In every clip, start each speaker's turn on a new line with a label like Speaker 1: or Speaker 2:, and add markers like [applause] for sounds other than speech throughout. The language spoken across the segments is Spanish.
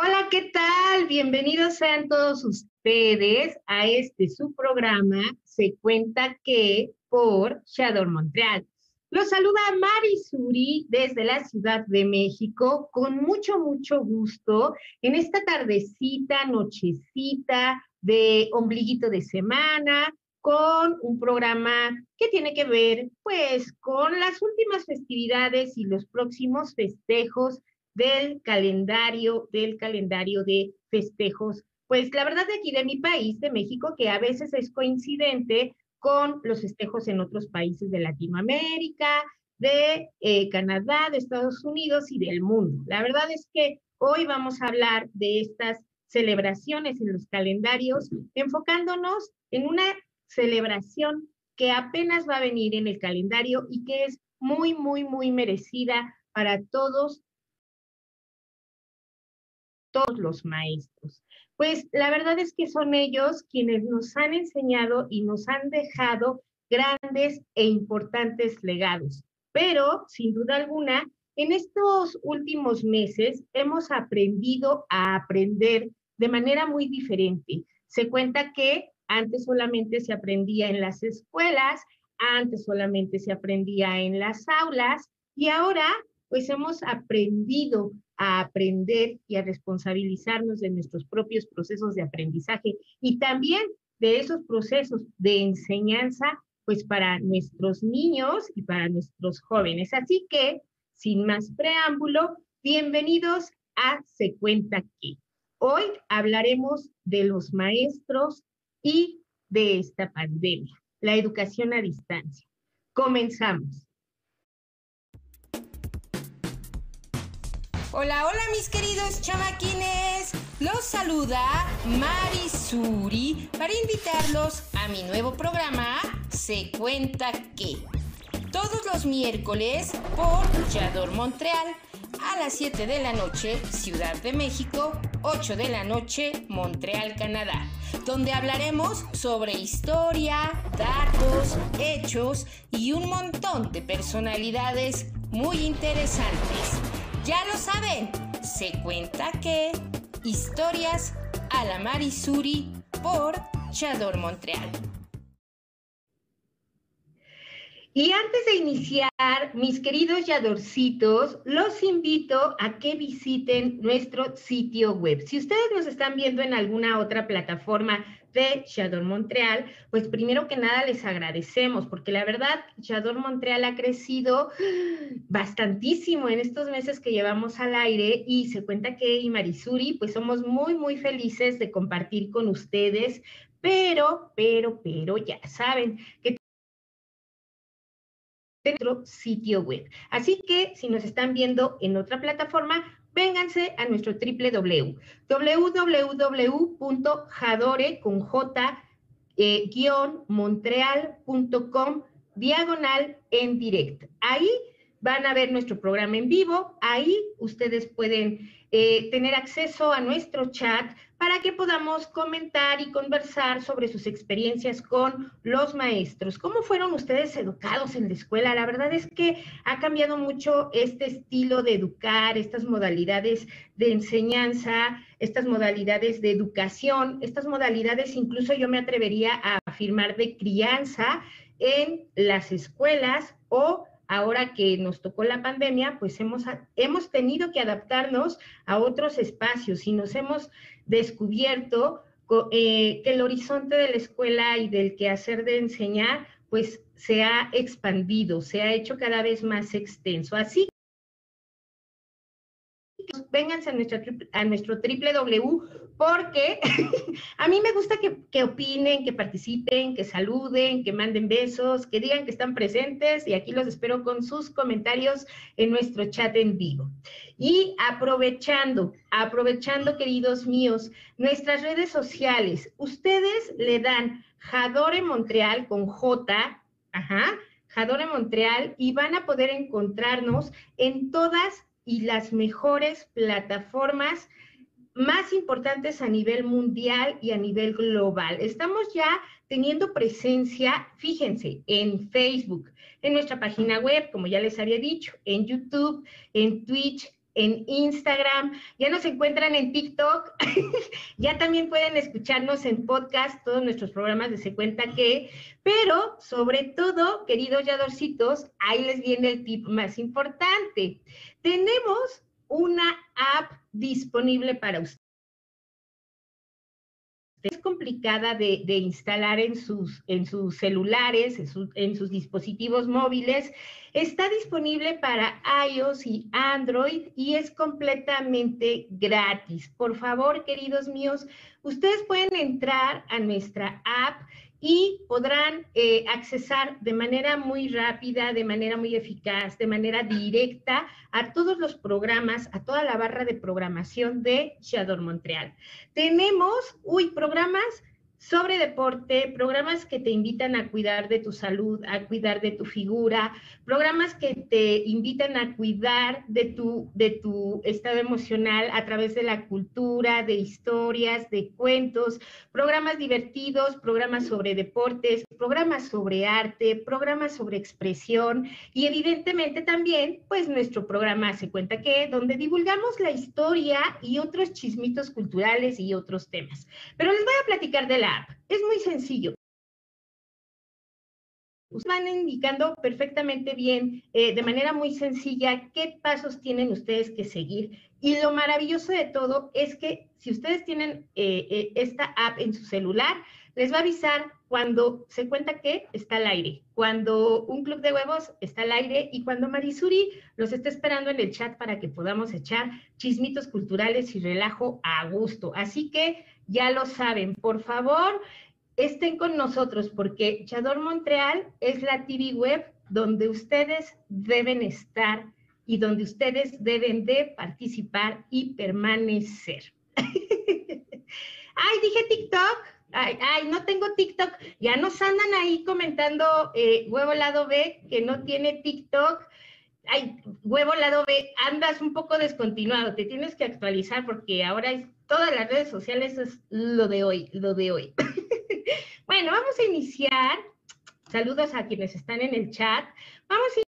Speaker 1: Hola, ¿qué tal? Bienvenidos sean todos ustedes a este su programa Se cuenta que por Shador Montreal. Los saluda Mari Suri desde la Ciudad de México con mucho, mucho gusto en esta tardecita, nochecita de ombliguito de semana con un programa que tiene que ver pues con las últimas festividades y los próximos festejos del calendario, del calendario de festejos. Pues la verdad de aquí de mi país, de México, que a veces es coincidente con los festejos en otros países de Latinoamérica, de eh, Canadá, de Estados Unidos y del mundo. La verdad es que hoy vamos a hablar de estas celebraciones en los calendarios, enfocándonos en una celebración que apenas va a venir en el calendario y que es muy, muy, muy merecida para todos todos los maestros. Pues la verdad es que son ellos quienes nos han enseñado y nos han dejado grandes e importantes legados. Pero, sin duda alguna, en estos últimos meses hemos aprendido a aprender de manera muy diferente. Se cuenta que antes solamente se aprendía en las escuelas, antes solamente se aprendía en las aulas y ahora pues hemos aprendido a aprender y a responsabilizarnos de nuestros propios procesos de aprendizaje y también de esos procesos de enseñanza, pues para nuestros niños y para nuestros jóvenes. Así que, sin más preámbulo, bienvenidos a Se Cuenta Que. Hoy hablaremos de los maestros y de esta pandemia, la educación a distancia. Comenzamos.
Speaker 2: Hola, hola mis queridos chamaquines. Los saluda Marisuri para invitarlos a mi nuevo programa Se cuenta que. Todos los miércoles por Yador Montreal a las 7 de la noche, Ciudad de México, 8 de la noche, Montreal, Canadá, donde hablaremos sobre historia, datos, hechos y un montón de personalidades muy interesantes. Ya lo saben, se cuenta que historias a la Marisuri por Chador Montreal.
Speaker 1: Y antes de iniciar, mis queridos yadorcitos, los invito a que visiten nuestro sitio web. Si ustedes nos están viendo en alguna otra plataforma de Shador Montreal, pues primero que nada les agradecemos, porque la verdad, Shador Montreal ha crecido bastantísimo en estos meses que llevamos al aire y se cuenta que y Marisuri, pues somos muy, muy felices de compartir con ustedes, pero, pero, pero ya saben que nuestro sitio web. Así que si nos están viendo en otra plataforma, vénganse a nuestro www, www.jadore con J eh, diagonal en directo. Ahí van a ver nuestro programa en vivo, ahí ustedes pueden eh, tener acceso a nuestro chat para que podamos comentar y conversar sobre sus experiencias con los maestros. ¿Cómo fueron ustedes educados en la escuela? La verdad es que ha cambiado mucho este estilo de educar, estas modalidades de enseñanza, estas modalidades de educación, estas modalidades incluso yo me atrevería a afirmar de crianza en las escuelas o ahora que nos tocó la pandemia, pues hemos, hemos tenido que adaptarnos a otros espacios y nos hemos descubierto eh, que el horizonte de la escuela y del quehacer de enseñar, pues se ha expandido, se ha hecho cada vez más extenso. Así vénganse a, nuestra, a nuestro www porque [laughs] a mí me gusta que, opinen, que participen, que saluden, que manden besos, que digan que están presentes y aquí los espero con sus comentarios en nuestro chat en vivo. Y aprovechando, aprovechando, queridos míos, nuestras redes sociales, ustedes le dan Jadore Montreal con J, ajá, Jadore Montreal y van a poder encontrarnos en todas y las mejores plataformas más importantes a nivel mundial y a nivel global. Estamos ya teniendo presencia, fíjense, en Facebook, en nuestra página web, como ya les había dicho, en YouTube, en Twitch, en Instagram, ya nos encuentran en TikTok, [laughs] ya también pueden escucharnos en podcast, todos nuestros programas de Se Cuenta Que, pero sobre todo, queridos yadorcitos, ahí les viene el tip más importante. Tenemos una app disponible para ustedes. Es complicada de, instalar en sus, celulares, en, sus dispositivos móviles. Está disponible para iOS y Android y es completamente gratis. Por favor, queridos míos, ustedes pueden entrar a nuestra app y podrán eh, accesar de manera muy rápida, de manera muy eficaz, de manera directa a todos los programas, a toda la barra de programación de Shador Montreal. Tenemos, uy, programas sobre deporte, programas que te invitan a cuidar de tu salud, a cuidar de tu figura, programas que te invitan a cuidar de tu, de tu estado emocional a través de la cultura, de historias, de cuentos, programas divertidos, programas sobre deportes, programas sobre arte, programas sobre expresión y evidentemente también, pues nuestro programa se cuenta que, donde divulgamos la historia y otros chismitos culturales y otros temas. Pero les voy a platicar de la es muy sencillo. Ustedes van indicando perfectamente bien, eh, de manera muy sencilla, qué pasos tienen ustedes que seguir. Y lo maravilloso de todo es que si ustedes tienen eh, eh, esta app en su celular, les va a avisar cuando se cuenta que está al aire, cuando un club de huevos está al aire y cuando Marisuri los está esperando en el chat para que podamos echar chismitos culturales y relajo a gusto. Así que ya lo saben, por favor, estén con nosotros porque Chador Montreal es la TV web donde ustedes deben estar y donde ustedes deben de participar y permanecer. [laughs] ay, dije TikTok. Ay, ay, no tengo TikTok. Ya nos andan ahí comentando eh, huevo lado B que no tiene TikTok. Ay, huevo lado B, andas un poco descontinuado. Te tienes que actualizar porque ahora es todas las redes sociales es lo de hoy, lo de hoy. [laughs] bueno, vamos a iniciar. Saludos a quienes están en el chat. Vamos a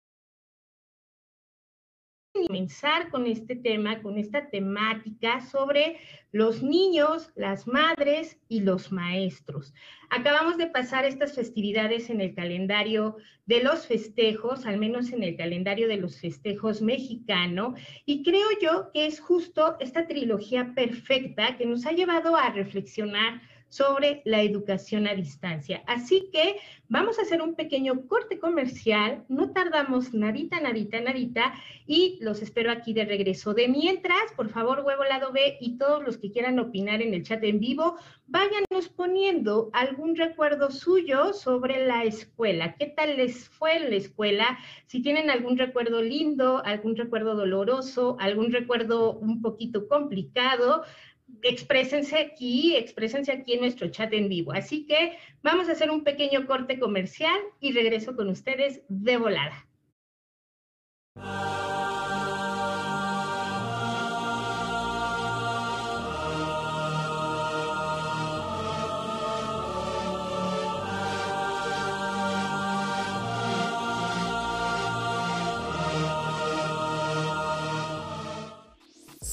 Speaker 1: comenzar con este tema, con esta temática sobre los niños, las madres y los maestros. Acabamos de pasar estas festividades en el calendario de los festejos, al menos en el calendario de los festejos mexicano, y creo yo que es justo esta trilogía perfecta que nos ha llevado a reflexionar sobre la educación a distancia. Así que vamos a hacer un pequeño corte comercial, no tardamos nadita, nadita, nadita, y los espero aquí de regreso. De mientras, por favor, huevo lado B y todos los que quieran opinar en el chat en vivo, váyanos poniendo algún recuerdo suyo sobre la escuela. ¿Qué tal les fue en la escuela? Si tienen algún recuerdo lindo, algún recuerdo doloroso, algún recuerdo un poquito complicado, exprésense aquí, exprésense aquí en nuestro chat en vivo. Así que vamos a hacer un pequeño corte comercial y regreso con ustedes de volada.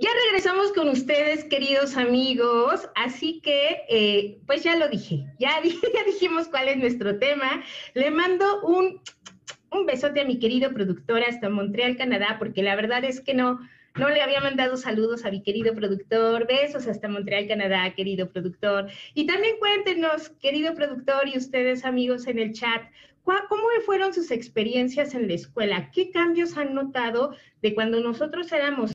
Speaker 1: Ya regresamos con ustedes, queridos amigos, así que, eh, pues ya lo dije, ya, [laughs] ya dijimos cuál es nuestro tema. Le mando un un besote a mi querido productor hasta Montreal, Canadá, porque la verdad es que no, no le había mandado saludos a mi querido productor. Besos hasta Montreal, Canadá, querido productor. Y también cuéntenos, querido productor y ustedes amigos en el chat, ¿cómo fueron sus experiencias en la escuela? ¿Qué cambios han notado de cuando nosotros éramos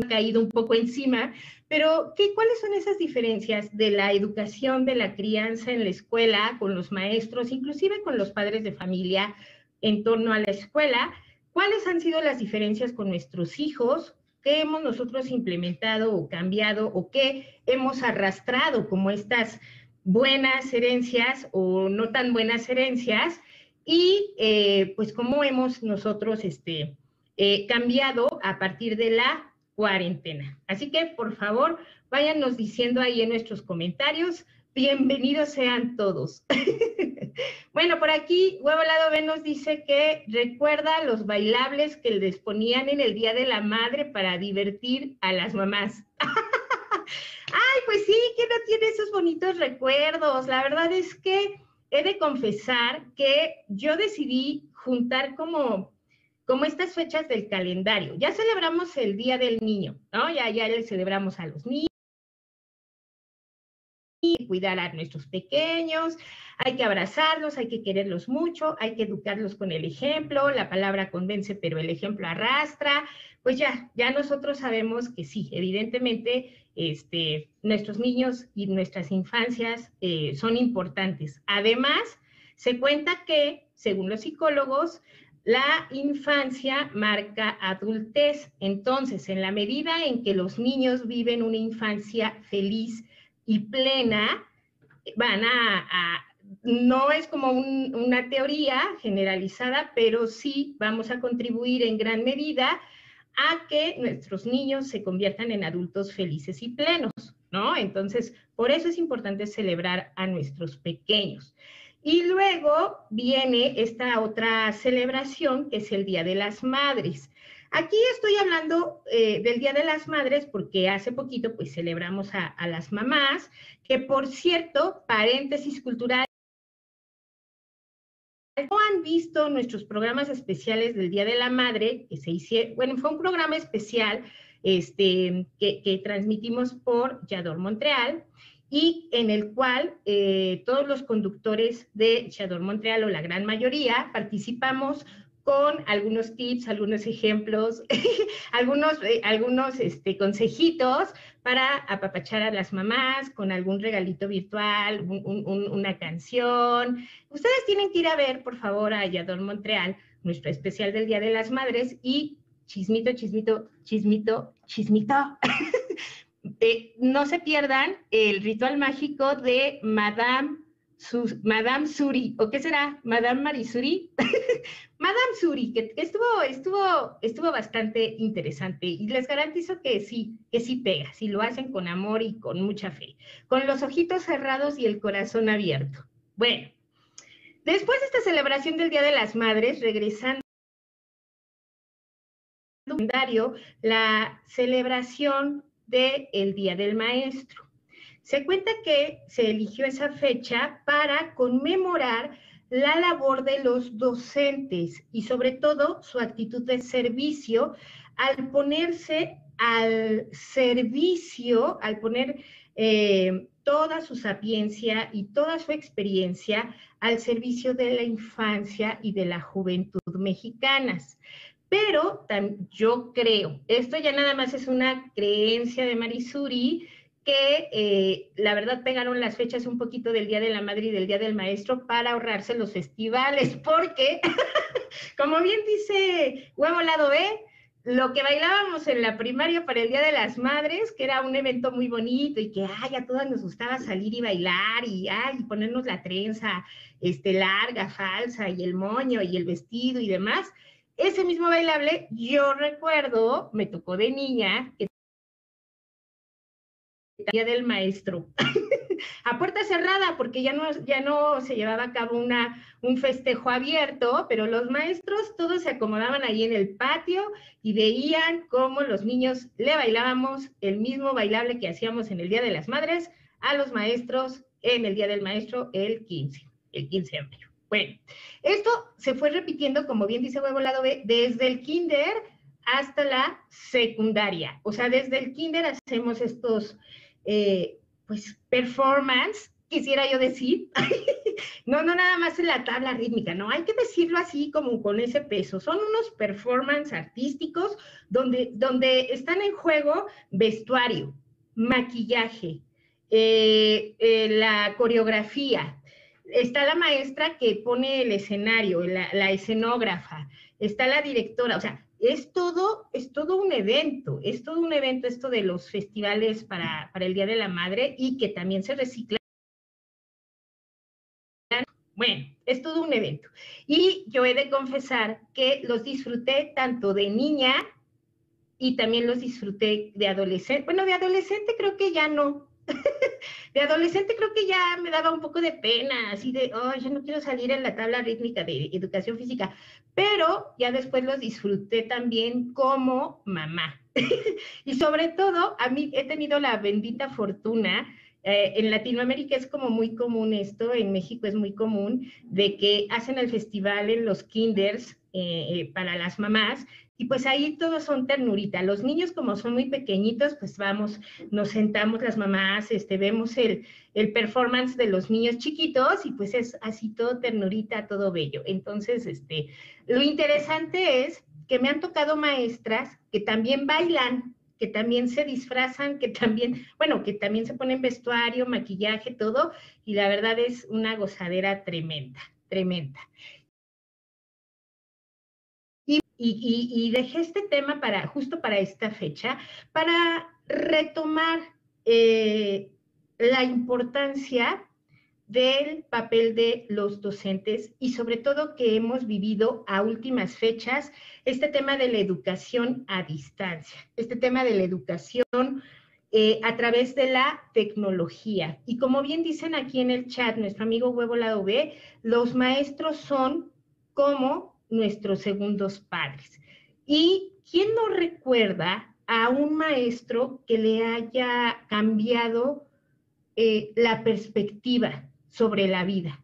Speaker 1: caído un poco encima, pero ¿qué, ¿cuáles son esas diferencias de la educación, de la crianza en la escuela, con los maestros, inclusive con los padres de familia en torno a la escuela? ¿Cuáles han sido las diferencias con nuestros hijos? ¿Qué hemos nosotros implementado o cambiado o qué hemos arrastrado como estas buenas herencias o no tan buenas herencias? Y eh, pues cómo hemos nosotros este, eh, cambiado a partir de la cuarentena. Así que por favor, váyanos diciendo ahí en nuestros comentarios Bienvenidos sean todos. [laughs] bueno, por aquí, Huevo Lado B nos dice que recuerda los bailables que les ponían en el Día de la Madre para divertir a las mamás. [laughs] Ay, pues sí, ¿quién no tiene esos bonitos recuerdos? La verdad es que he de confesar que yo decidí juntar como, como estas fechas del calendario. Ya celebramos el Día del Niño, ¿no? Ya, ya le celebramos a los niños cuidar a nuestros pequeños, hay que abrazarlos, hay que quererlos mucho, hay que educarlos con el ejemplo, la palabra convence, pero el ejemplo arrastra. Pues ya, ya nosotros sabemos que sí, evidentemente, este, nuestros niños y nuestras infancias eh, son importantes. Además, se cuenta que, según los psicólogos, la infancia marca adultez. Entonces, en la medida en que los niños viven una infancia feliz, y plena, van a, no es como una teoría generalizada, pero sí vamos a contribuir en gran medida a que nuestros niños se conviertan en adultos felices y plenos, ¿no? Entonces, por eso es importante celebrar a nuestros pequeños. Y luego viene esta otra celebración, que es el Día de las Madres. Aquí estoy hablando eh, del Día de las Madres porque hace poquito pues celebramos a, las mamás, que por cierto, paréntesis cultural, ¿No han visto nuestros programas especiales del Día de la Madre que se hicieron? Bueno, fue un programa especial este, que, transmitimos por Yador Montreal y en el cual eh, todos los conductores de Yador Montreal o la gran mayoría participamos con algunos tips, algunos ejemplos, [laughs] algunos, eh, algunos este, consejitos para apapachar a las mamás con algún regalito virtual, una canción. Ustedes tienen que ir a ver, por favor, a Yador Montreal, nuestro especial del Día de las Madres y chismito, chismito, chismito, chismito. [laughs] No se pierdan el ritual mágico de Madame Madame Suri, ¿o qué será? Madame Marisuri. [laughs] Madame Suri, que, estuvo, estuvo, estuvo bastante interesante y les garantizo que sí, que sí pega, si lo hacen con amor y con mucha fe, con los ojitos cerrados y el corazón abierto. Bueno, después de esta celebración del Día de las Madres, regresando la celebración del Día del Maestro. Se cuenta que se eligió esa fecha para conmemorar la labor de los docentes y sobre todo su actitud de servicio al ponerse al servicio, al poner eh, toda su sapiencia y toda su experiencia al servicio de la infancia y de la juventud mexicanas. Pero yo creo, esto ya nada más es una creencia de Marisuri, que eh, la verdad pegaron las fechas un poquito del Día de la Madre y del Día del Maestro para ahorrarse los festivales, porque, [laughs] como bien dice Huevo Lado B, lo que bailábamos en la primaria para el Día de las Madres, que era un evento muy bonito y que, ay, a todas nos gustaba salir y bailar y, ay, ponernos la trenza este, larga, falsa y el moño y el vestido y demás. Ese mismo bailable, yo recuerdo, me tocó de niña, que Día del Maestro. [laughs] a puerta cerrada, porque ya no, ya no se llevaba a cabo una, un festejo abierto, pero los maestros todos se acomodaban ahí en el patio y veían cómo los niños le bailábamos el mismo bailable que hacíamos en el Día de las Madres a los maestros en el Día del Maestro el 15, el 15 de mayo. Bueno, esto se fue repitiendo, como bien dice Huevo Lado B, desde el kinder hasta la secundaria. O sea, desde el kinder hacemos estos, eh, pues, performance, quisiera yo decir. [laughs] no, no nada más en la tabla rítmica, no, hay que decirlo así como con ese peso. Son unos performance artísticos donde, donde están en juego vestuario, maquillaje, eh, eh, la coreografía. Está la maestra que pone el escenario, la escenógrafa, está la directora, o sea, es todo, es todo un evento, es todo un evento esto de los festivales para, el Día de la Madre y que también se recicla. Bueno, es todo un evento. Y yo he de confesar que los disfruté tanto de niña y también los disfruté de adolescente. Bueno, de adolescente creo que ya no, de adolescente creo que ya me daba un poco de pena, así de, oh, yo no quiero salir en la tabla rítmica de educación física, pero ya después los disfruté también como mamá. [laughs] y sobre todo, a mí he tenido la bendita fortuna eh, en Latinoamérica es como muy común esto, en México es muy común, de que hacen el festival en los kinders eh, eh, para las mamás y pues ahí todos son ternurita. Los niños como son muy pequeñitos, pues vamos, nos sentamos las mamás, este, vemos el, el performance de los niños chiquitos y pues es así todo ternurita, todo bello. Entonces, este, lo interesante es que me han tocado maestras que también bailan, que también se disfrazan, que también, bueno, que también se ponen vestuario, maquillaje, todo, y la verdad es una gozadera tremenda, tremenda. Y, dejé este tema para, justo para esta fecha, para retomar eh, la importancia del papel de los docentes y sobre todo que hemos vivido a últimas fechas este tema de la educación a distancia, este tema de la educación eh, a través de la tecnología. Y como bien dicen aquí en el chat, nuestro amigo Huevo Lado B, los maestros son como nuestros segundos padres. ¿Y quién no recuerda a un maestro que le haya cambiado eh, la perspectiva sobre la vida?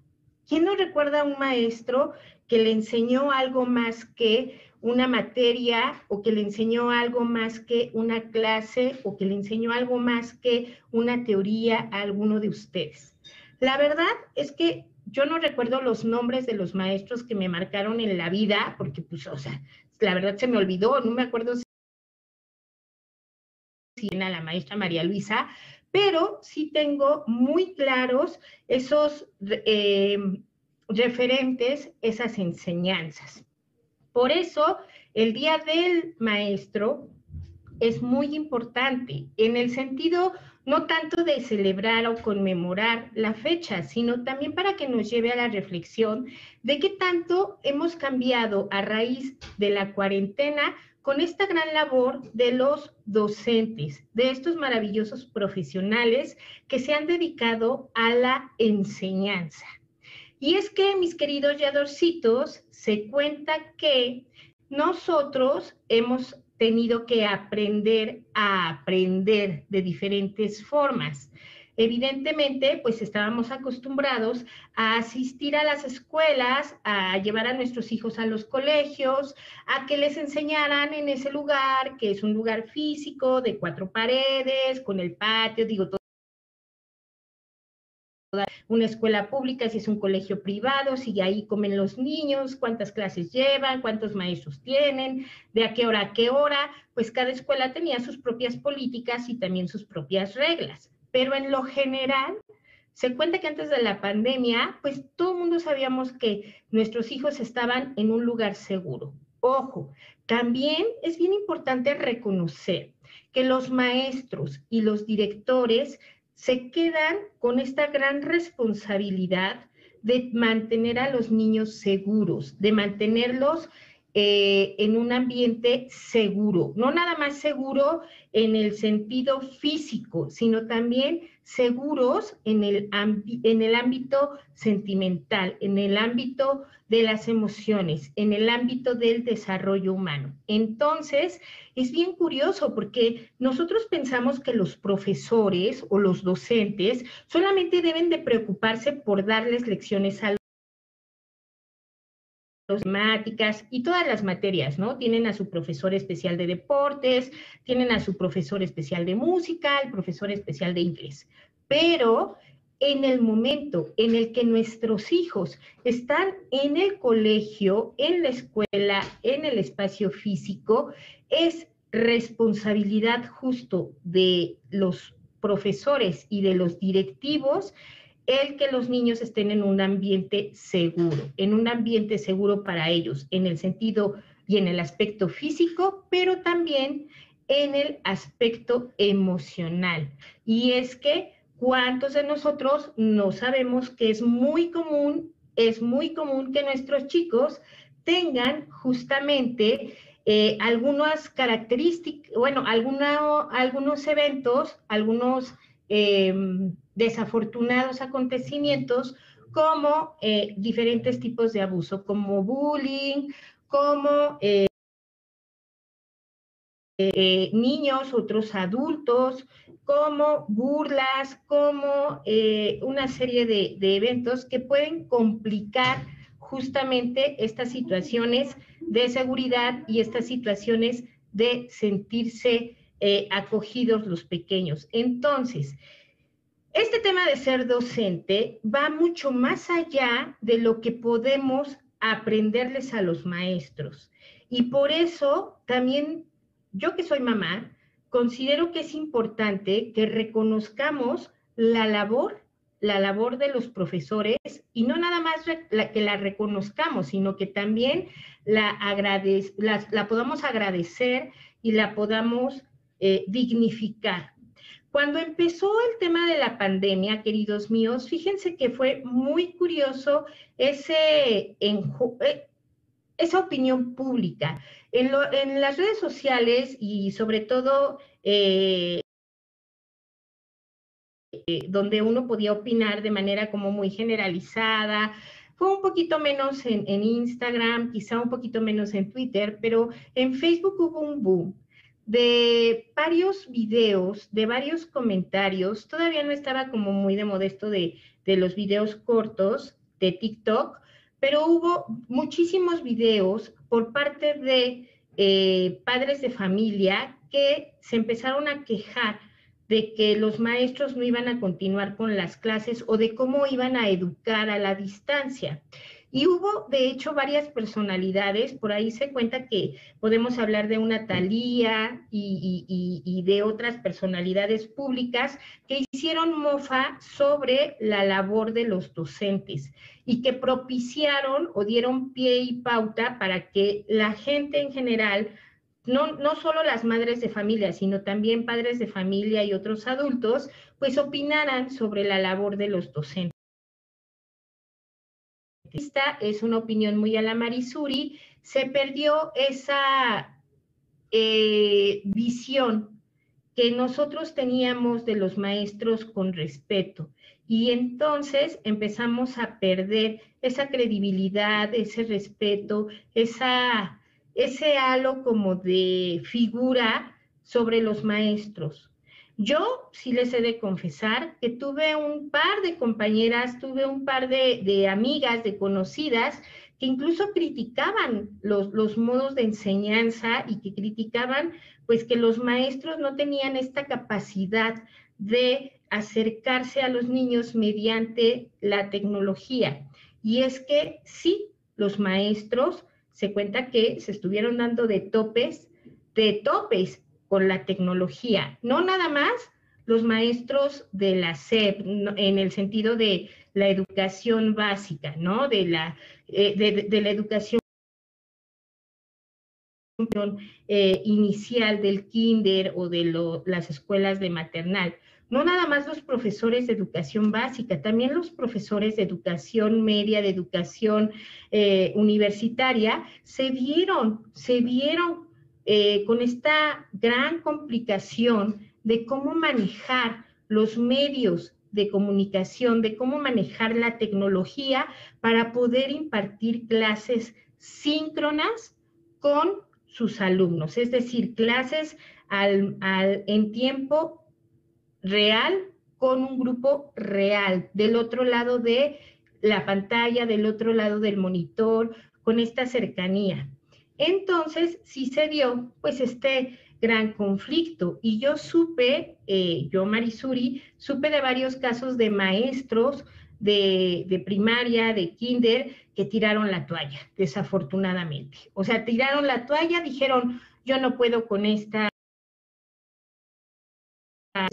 Speaker 1: ¿Quién no recuerda a un maestro que le enseñó algo más que una materia o que le enseñó algo más que una clase o que le enseñó algo más que una teoría a alguno de ustedes? La verdad es que yo no recuerdo los nombres de los maestros que me marcaron en la vida, porque pues, o sea, la verdad se me olvidó, no me acuerdo si era la maestra María Luisa, pero sí tengo muy claros esos eh, referentes, esas enseñanzas. Por eso, el Día del Maestro es muy importante en el sentido no tanto de celebrar o conmemorar la fecha, sino también para que nos lleve a la reflexión de qué tanto hemos cambiado a raíz de la cuarentena con esta gran labor de los docentes, de estos maravillosos profesionales que se han dedicado a la enseñanza. Y es que, mis queridos yadorcitos, se cuenta que nosotros hemos tenido que aprender a aprender de diferentes formas. Evidentemente, pues estábamos acostumbrados a asistir a las escuelas, a llevar a nuestros hijos a los colegios, a que les enseñaran en ese lugar, que es un lugar físico de cuatro paredes, con el patio, digo, una escuela pública, si es un colegio privado, si ahí comen los niños, cuántas clases llevan, cuántos maestros tienen, de a qué hora a qué hora, pues cada escuela tenía sus propias políticas y también sus propias reglas. Pero en lo general, se cuenta que antes de la pandemia, pues todo el mundo sabíamos que nuestros hijos estaban en un lugar seguro. Ojo, también es bien importante reconocer que los maestros y los directores se quedan con esta gran responsabilidad de mantener a los niños seguros, de mantenerlos eh, en un ambiente seguro, no nada más seguro en el sentido físico, sino también seguros en el, en el ámbito sentimental, en el ámbito de las emociones, en el ámbito del desarrollo humano. Entonces, es bien curioso porque nosotros pensamos que los profesores o los docentes solamente deben de preocuparse por darles lecciones a temáticas y todas las materias, ¿no? Tienen a su profesor especial de deportes, tienen a su profesor especial de música, el profesor especial de inglés. Pero en el momento en el que nuestros hijos están en el colegio, en la escuela, en el espacio físico, es responsabilidad justo de los profesores y de los directivos el que los niños estén en un ambiente seguro, en un ambiente seguro para ellos, en el sentido y en el aspecto físico, pero también en el aspecto emocional. Y es que ¿Cuántos de nosotros no sabemos que es muy común, es muy común que nuestros chicos tengan justamente eh, algunas características, bueno, algunos eventos, algunos em, desafortunados acontecimientos como eh, diferentes tipos de abuso, como bullying, como eh, niños, otros adultos, como burlas, como eh, una serie de, eventos que pueden complicar justamente estas situaciones de seguridad y estas situaciones de sentirse eh, acogidos los pequeños. Entonces, este tema de ser docente va mucho más allá de lo que podemos aprenderles a los maestros. Y por eso también yo que soy mamá, considero que es importante que reconozcamos la labor, la labor de los profesores y no nada más que la reconozcamos, sino que también la, la, podamos agradecer y la podamos eh, dignificar. Cuando empezó el tema de la pandemia, queridos míos, fíjense que fue muy curioso ese, eh, esa opinión pública. En, las redes sociales y sobre todo eh, donde uno podía opinar de manera como muy generalizada, fue un poquito menos en, en, Instagram, quizá un poquito menos en Twitter, pero en Facebook hubo un boom de varios videos, de varios comentarios. Todavía no estaba como muy de modesto de, de los videos cortos de TikTok, pero hubo muchísimos videos por parte de eh, padres de familia que se empezaron a quejar de que los maestros no iban a continuar con las clases o de cómo iban a educar a la distancia. Y hubo, de hecho, varias personalidades, por ahí se cuenta que podemos hablar de una Talía y, de otras personalidades públicas que hicieron mofa sobre la labor de los docentes y que propiciaron o dieron pie y pauta para que la gente en general no, no, solo las madres de familia, sino también padres de familia y otros adultos, pues opinaran sobre la labor de los docentes. Esta es una opinión muy a la Marisuri, se perdió esa eh, visión que nosotros teníamos de los maestros con respeto. Y entonces empezamos a perder esa credibilidad, ese respeto, ese halo como de figura sobre los maestros. Yo sí les he de confesar que tuve un par de compañeras, tuve un par de, amigas, de conocidas, que incluso criticaban los, los, modos de enseñanza y que criticaban pues que los maestros no tenían esta capacidad de acercarse a los niños mediante la tecnología. Y es que sí, los maestros se cuenta que se estuvieron dando de topes, de topes con la tecnología, no nada más los maestros de la SEP, en el sentido de la educación básica, ¿no? De la, eh, de, la educación eh, inicial del kinder o de las escuelas de maternal. No nada más los profesores de educación básica, también los profesores de educación media, de educación eh, universitaria, se vieron, se vieron eh, con esta gran complicación de cómo manejar los medios de comunicación, de cómo manejar la tecnología para poder impartir clases síncronas con sus alumnos, es decir, clases en tiempo real con un grupo real, del otro lado de la pantalla, del otro lado del monitor, con esta cercanía. Entonces, sí se dio, pues, este gran conflicto. Y yo supe, eh, yo Marisuri, supe de varios casos de maestros de, primaria, de kinder, que tiraron la toalla, desafortunadamente. O sea, tiraron la toalla, dijeron, yo no puedo con esta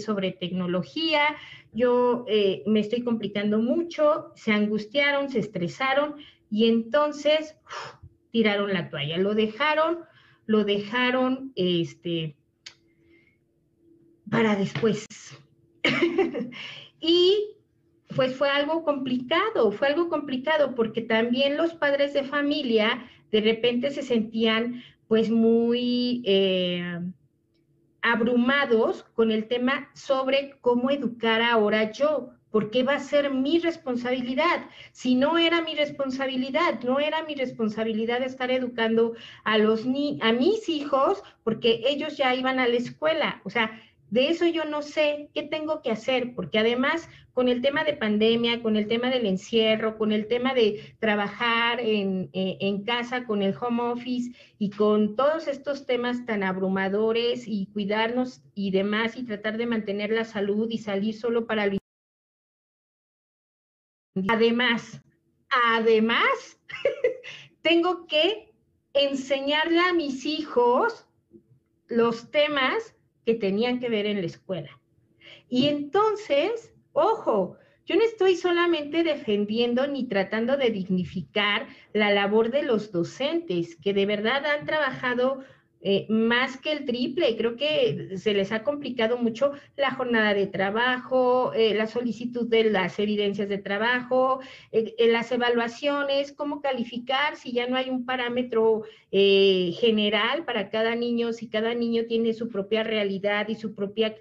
Speaker 1: sobre tecnología, yo eh, me estoy complicando mucho, se angustiaron, se estresaron y entonces tiraron la toalla, lo dejaron, lo dejaron este, para después. [laughs] y pues fue algo complicado, fue algo complicado porque también los padres de familia de repente se sentían pues muy... Eh, abrumados con el tema sobre cómo educar ahora yo, porque va a ser mi responsabilidad. Si no era mi responsabilidad, no era mi responsabilidad estar educando a mis hijos porque ellos ya iban a la escuela, o sea, de eso yo no sé qué tengo que hacer, porque además con el tema de pandemia, con el tema del encierro, con el tema de trabajar en, eh, en, casa, con el home office y con todos estos temas tan abrumadores y cuidarnos y demás y tratar de mantener la salud y salir solo para el... Además, además, [laughs] tengo que enseñarle a mis hijos los temas que tenían que ver en la escuela. Y entonces, ojo, yo no estoy solamente defendiendo ni tratando de dignificar la labor de los docentes, que de verdad han trabajado eh, más que el triple. Creo que se les ha complicado mucho la jornada de trabajo, eh, la solicitud de las evidencias de trabajo, eh, las evaluaciones, cómo calificar si ya no hay un parámetro general para cada niño, si cada niño tiene su propia realidad y su propia,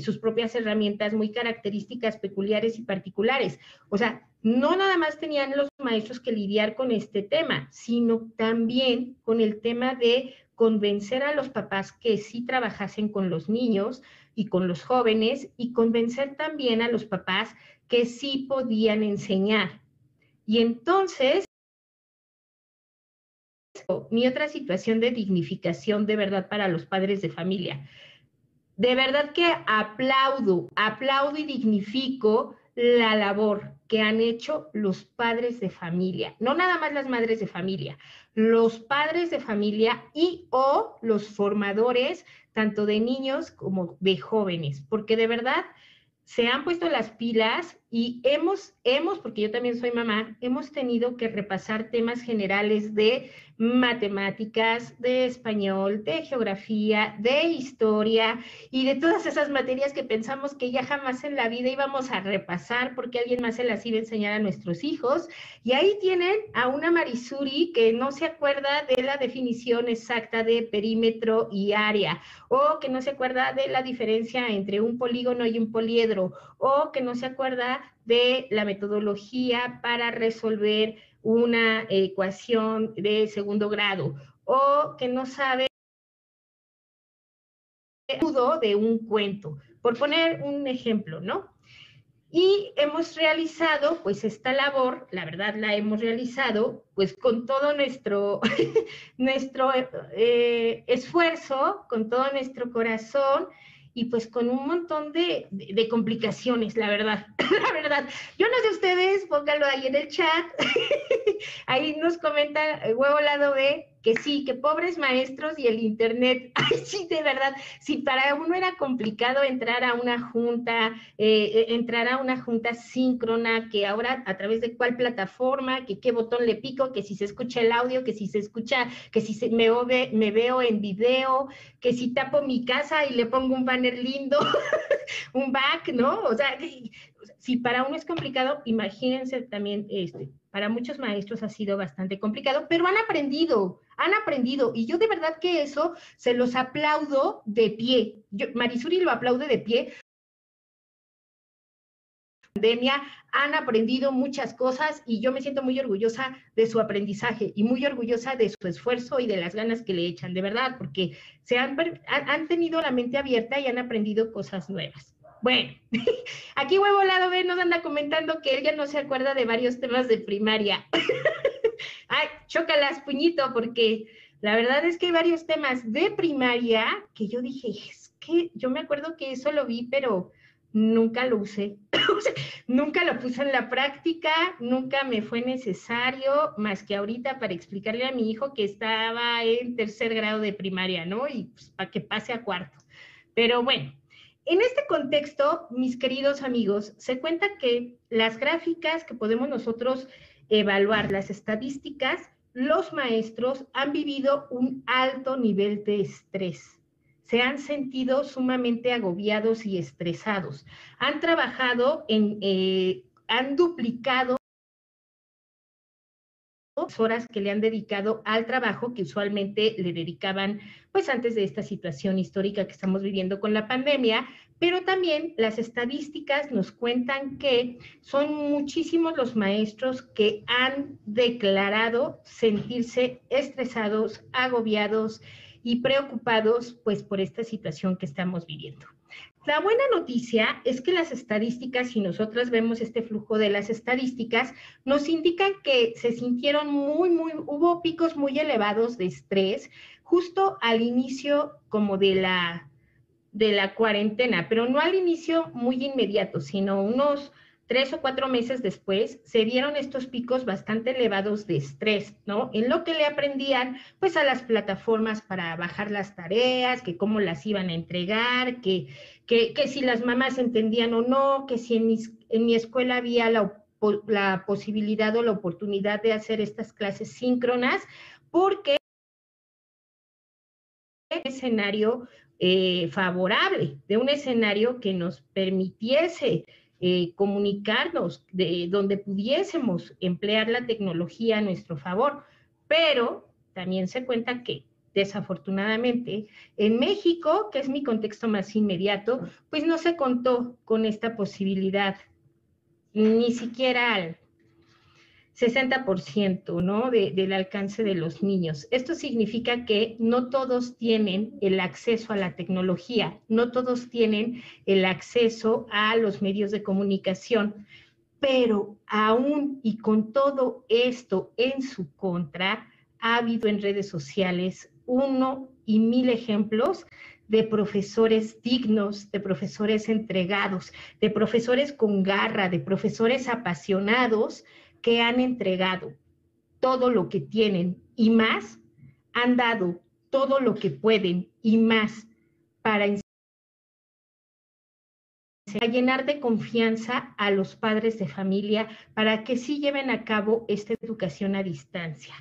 Speaker 1: sus propias herramientas muy características, peculiares y particulares. O sea, no nada más tenían los maestros que lidiar con este tema, sino también con el tema de convencer a los papás que sí trabajasen con los niños y con los jóvenes y convencer también a los papás que sí podían enseñar. Y entonces, mi otra situación de dignificación de verdad para los padres de familia. De verdad que aplaudo, aplaudo y dignifico la labor que han hecho los padres de familia, no nada más las madres de familia, los padres de familia y o los formadores tanto de niños como de jóvenes, porque de verdad se han puesto las pilas y hemos, hemos, porque yo también soy mamá, hemos tenido que repasar temas generales de matemáticas, de español, de geografía, de historia y de todas esas materias que pensamos que ya jamás en la vida íbamos a repasar porque alguien más se las iba a enseñar a nuestros hijos. Y ahí tienen a una Marisuri que no se acuerda de la definición exacta de perímetro y área, o que no se acuerda de la diferencia entre un polígono y un poliedro, o que no se acuerda de la metodología para resolver una ecuación de segundo grado o que no sabe de un cuento, por poner un ejemplo, ¿no? Y hemos realizado, pues esta labor, la verdad la hemos realizado, pues con todo nuestro, [laughs] nuestro eh, esfuerzo, con todo nuestro corazón, y pues con un montón de, complicaciones, la verdad, [clears throat] la verdad. Yo no sé ustedes, pónganlo ahí en el chat, [laughs] ahí nos comenta huevo lado B, que sí, que pobres maestros y el Internet, [laughs] ay, sí, de verdad, si para uno era complicado entrar a una junta, eh, eh, entrar a una junta síncrona, que ahora a través de cuál plataforma, que qué botón le pico, que si se escucha el audio, que si se escucha, que si se, me, me veo en video, que si tapo mi casa y le pongo un banner lindo, [laughs] un back, ¿no? O sea, si para uno es complicado, imagínense también este, para muchos maestros ha sido bastante complicado, pero han aprendido, han aprendido. Y yo de verdad que eso se los aplaudo de pie. Marisuri lo aplaude de pie. Pandemia, han aprendido muchas cosas y yo me siento muy orgullosa de su aprendizaje y muy orgullosa de su esfuerzo y de las ganas que le echan, de verdad, porque se han, han tenido la mente abierta y han aprendido cosas nuevas. Bueno, [laughs] aquí Huevo Lado B nos anda comentando que él ya no se acuerda de varios temas de primaria. [laughs] Ay, chócalas, puñito, porque la verdad es que hay varios temas de primaria que yo dije, es que yo me acuerdo que eso lo vi, pero nunca lo usé. [laughs] nunca lo puse en la práctica, nunca me fue necesario, más que ahorita para explicarle a mi hijo que estaba en tercer grado de primaria, ¿no? Y pues, para que pase a cuarto. Pero bueno, en este contexto, mis queridos amigos, se cuenta que las gráficas que podemos nosotros evaluar, las estadísticas, los maestros han vivido un alto nivel de estrés. Se han sentido sumamente agobiados y estresados. Han trabajado en, eh, han duplicado horas que le han dedicado al trabajo que usualmente le dedicaban pues antes de esta situación histórica que estamos viviendo con la pandemia, pero también las estadísticas nos cuentan que son muchísimos los maestros que han declarado sentirse estresados, agobiados y preocupados pues por esta situación que estamos viviendo. La buena noticia es que las estadísticas, si nosotras vemos este flujo de las estadísticas, nos indican que se sintieron muy, muy, hubo picos muy elevados de estrés justo al inicio como de la, de la cuarentena, pero no al inicio muy inmediato, sino unos tres o cuatro meses después, se dieron estos picos bastante elevados de estrés, ¿no? En lo que le aprendían, pues, a las plataformas para bajar las tareas, que cómo las iban a entregar, que, que, si las mamás entendían o no, que si en, en mi escuela había la, la posibilidad o la oportunidad de hacer estas clases síncronas, porque escenario eh, favorable, de un escenario que nos permitiese eh, comunicarnos, de donde pudiésemos emplear la tecnología a nuestro favor. Pero también se cuenta que desafortunadamente en México, que es mi contexto más inmediato, pues no se contó con esta posibilidad, ni siquiera al 60% ¿no? del alcance de los niños. Esto significa que no todos tienen el acceso a la tecnología, no todos tienen el acceso a los medios de comunicación, pero aún y con todo esto en su contra, ha habido en redes sociales uno y mil ejemplos de profesores dignos, de profesores entregados, de profesores con garra, de profesores apasionados, que han entregado todo lo que tienen y más, han dado todo lo que pueden y más para llenar de confianza a los padres de familia para que sí lleven a cabo esta educación a distancia.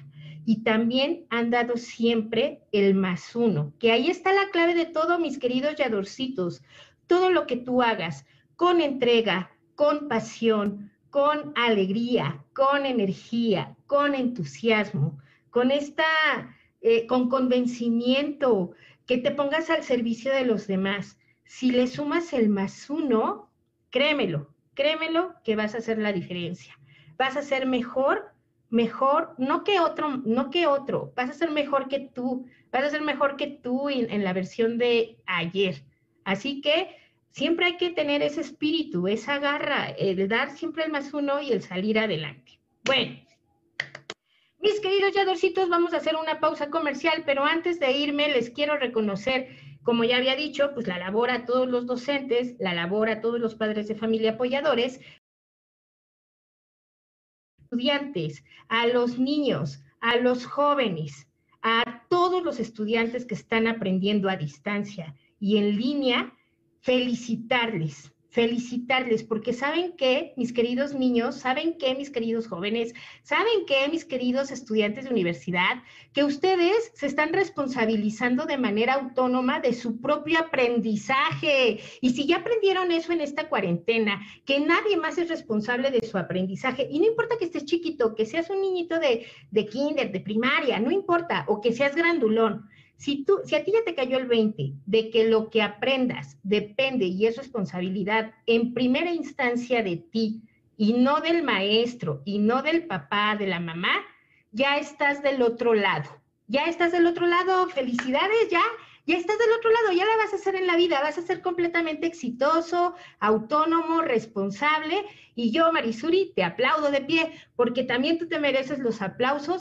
Speaker 1: Y también han dado siempre el más uno, que ahí está la clave de todo, mis queridos yadorcitos. Todo lo que tú hagas con entrega, con pasión, con alegría, con energía, con entusiasmo, con esta, eh, con convencimiento, que te pongas al servicio de los demás. Si le sumas el más uno, créemelo, créemelo que vas a hacer la diferencia. Vas a ser mejor, mejor, no que otro, no que otro, vas a ser mejor que tú, vas a ser mejor que tú en la versión de ayer. Así que Siempre hay que tener ese espíritu, esa garra, el dar siempre el más uno y el salir adelante. Bueno, mis queridos yadorcitos, vamos a hacer una pausa comercial, pero antes de irme les quiero reconocer, como ya había dicho, pues la labor a todos los docentes, la labor a todos los padres de familia apoyadores, estudiantes, a los niños, a los jóvenes, a todos los estudiantes que están aprendiendo a distancia y en línea felicitarles, felicitarles, porque saben que, mis queridos niños, saben que, mis queridos jóvenes, saben que, mis queridos estudiantes de universidad, que ustedes se están responsabilizando de manera autónoma de su propio aprendizaje. Y si ya aprendieron eso en esta cuarentena, que nadie más es responsable de su aprendizaje, y no importa que estés chiquito, que seas un niñito de, de kinder, de primaria, no importa, o que seas grandulón, si, tú, si a ti ya te cayó el 20 de que lo que aprendas depende y es responsabilidad en primera instancia de ti y no del maestro y no del papá, de la mamá, ya estás del otro lado. Ya estás del otro lado. Felicidades, ya, ya estás del otro lado, ya la vas a hacer en la vida, vas a ser completamente exitoso, autónomo, responsable. Y yo, Marisuri, te aplaudo de pie, porque también tú te mereces los aplausos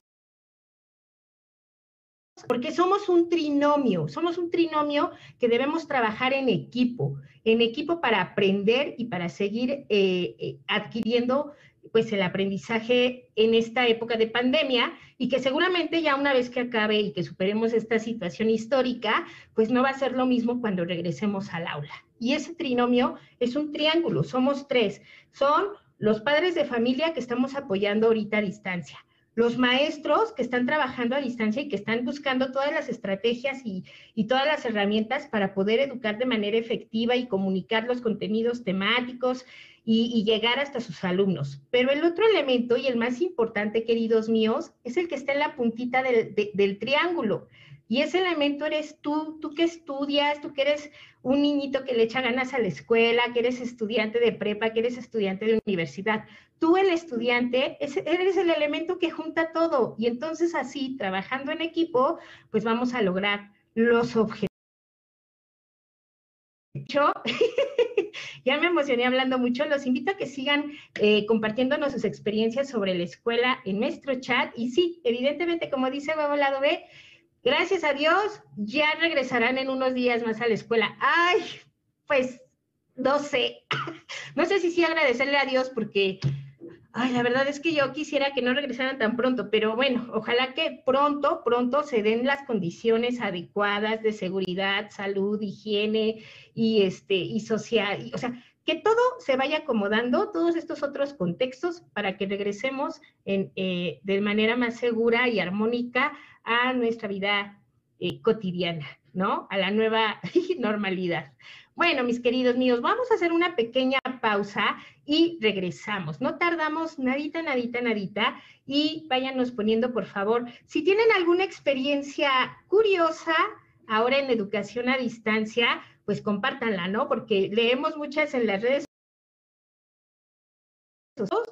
Speaker 1: porque somos un trinomio, somos un trinomio que debemos trabajar en equipo, en equipo para aprender y para seguir eh, eh, adquiriendo pues el aprendizaje en esta época de pandemia y que seguramente ya una vez que acabe y que superemos esta situación histórica, pues no va a ser lo mismo cuando regresemos al aula. Y ese trinomio es un triángulo, somos tres, son los padres de familia que estamos apoyando ahorita a distancia, los maestros que están trabajando a distancia y que están buscando todas las estrategias y, todas las herramientas para poder educar de manera efectiva y comunicar los contenidos temáticos y, llegar hasta sus alumnos. Pero el otro elemento y el más importante, queridos míos, es el que está en la puntita del, triángulo. Y ese elemento eres tú, tú que estudias, tú que eres un niñito que le echa ganas a la escuela, que eres estudiante de prepa, que eres estudiante de universidad. Tú, el estudiante, eres el elemento que junta todo. Y entonces así, trabajando en equipo, pues vamos a lograr los objetivos. Yo [laughs] ya me emocioné hablando mucho. Los invito a que sigan eh, compartiéndonos sus experiencias sobre la escuela en nuestro chat. Y sí, evidentemente, como dice Babo Lado B, Gracias a Dios, ya regresarán en unos días más a la escuela. Ay, pues no sé, [coughs] no sé si sí agradecerle a Dios porque, ay, la verdad es que yo quisiera que no regresaran tan pronto, pero bueno, ojalá que pronto, pronto se den las condiciones adecuadas de seguridad, salud, higiene y este y social, o sea, que todo se vaya acomodando, todos estos otros contextos para que regresemos en, eh, de manera más segura y armónica a nuestra vida eh, cotidiana, ¿no? A la nueva [laughs] normalidad. Bueno, mis queridos míos, vamos a hacer una pequeña pausa y regresamos. No tardamos nadita, nadita, nadita y váyanos poniendo, por favor, si tienen alguna experiencia curiosa ahora en educación a distancia, pues compártanla, ¿no? Porque leemos muchas en las redes.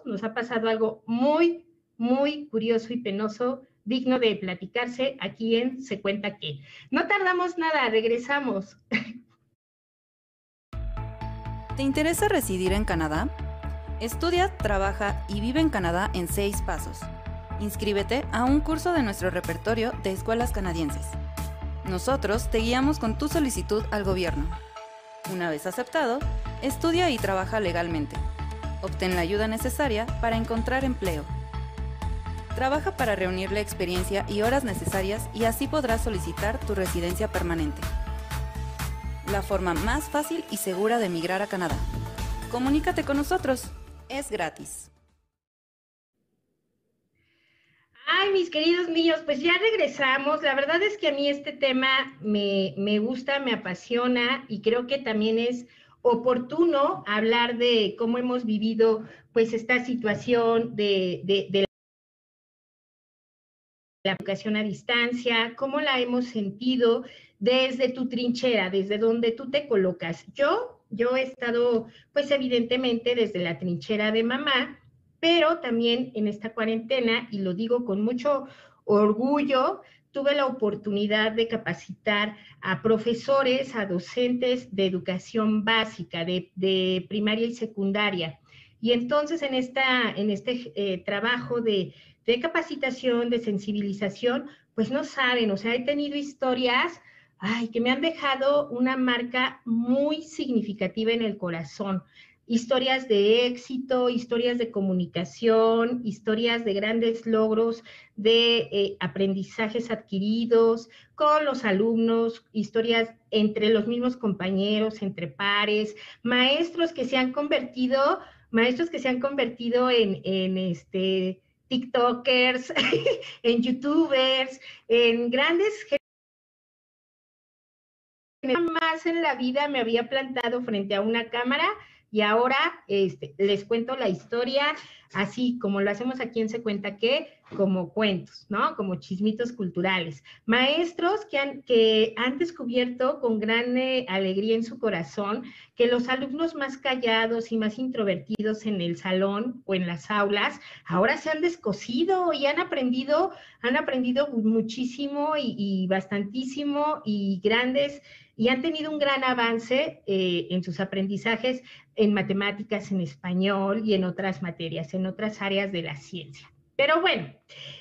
Speaker 1: Nos ha pasado algo muy, muy curioso y penoso digno de platicarse aquí en Se Cuenta Que. No tardamos nada, regresamos.
Speaker 3: ¿Te interesa residir en Canadá? Estudia, trabaja y vive en Canadá en seis pasos. Inscríbete a un curso de nuestro repertorio de escuelas canadienses. Nosotros te guiamos con tu solicitud al gobierno. Una vez aceptado, estudia y trabaja legalmente. Obtén la ayuda necesaria para encontrar empleo Trabaja para reunir la experiencia y horas necesarias y así podrás solicitar tu residencia permanente. La forma más fácil y segura de emigrar a Canadá. Comunícate con nosotros. Es gratis.
Speaker 1: Ay, mis queridos niños, pues ya regresamos. La verdad es que a mí este tema me, gusta, me apasiona y creo que también es oportuno hablar de cómo hemos vivido pues esta situación de, de, de la educación a distancia, cómo la hemos sentido desde tu trinchera, desde donde tú te colocas. Yo, yo he estado, pues evidentemente, desde la trinchera de mamá, pero también en esta cuarentena, y lo digo con mucho orgullo, tuve la oportunidad de capacitar a profesores, a docentes de educación básica, de, primaria y secundaria. Y entonces en, esta, en este eh, trabajo de de capacitación, de sensibilización, pues no saben, o sea, he tenido historias, ay, que me han dejado una marca muy significativa en el corazón. Historias de éxito, historias de comunicación, historias de grandes logros, de eh, aprendizajes adquiridos con los alumnos, historias entre los mismos compañeros, entre pares, maestros que se han convertido, maestros que se han convertido en, en este, TikTokers, [laughs] en YouTubers, en grandes más en la vida me había plantado frente a una cámara Y ahora este, les cuento la historia así como lo hacemos aquí en Se Cuenta Que, como cuentos, ¿no? Como chismitos culturales. Maestros que han, que han descubierto con gran eh, alegría en su corazón que los alumnos más callados y más introvertidos en el salón o en las aulas ahora se han descosido y han aprendido, han aprendido muchísimo y, y bastantísimo y grandes y han tenido un gran avance eh, en sus aprendizajes en matemáticas, en español y en otras materias, en otras áreas de la ciencia. Pero bueno,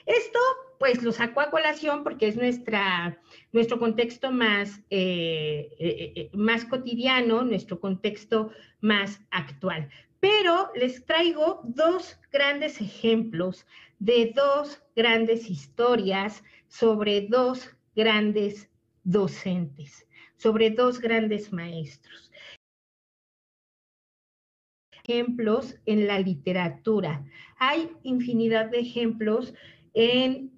Speaker 1: esto pues lo sacó a colación porque es nuestra, nuestro contexto más, eh, eh, más cotidiano, nuestro contexto más actual. Pero les traigo dos grandes ejemplos de dos grandes historias sobre dos grandes docentes sobre dos grandes maestros. Ejemplos en la literatura. Hay infinidad de ejemplos en,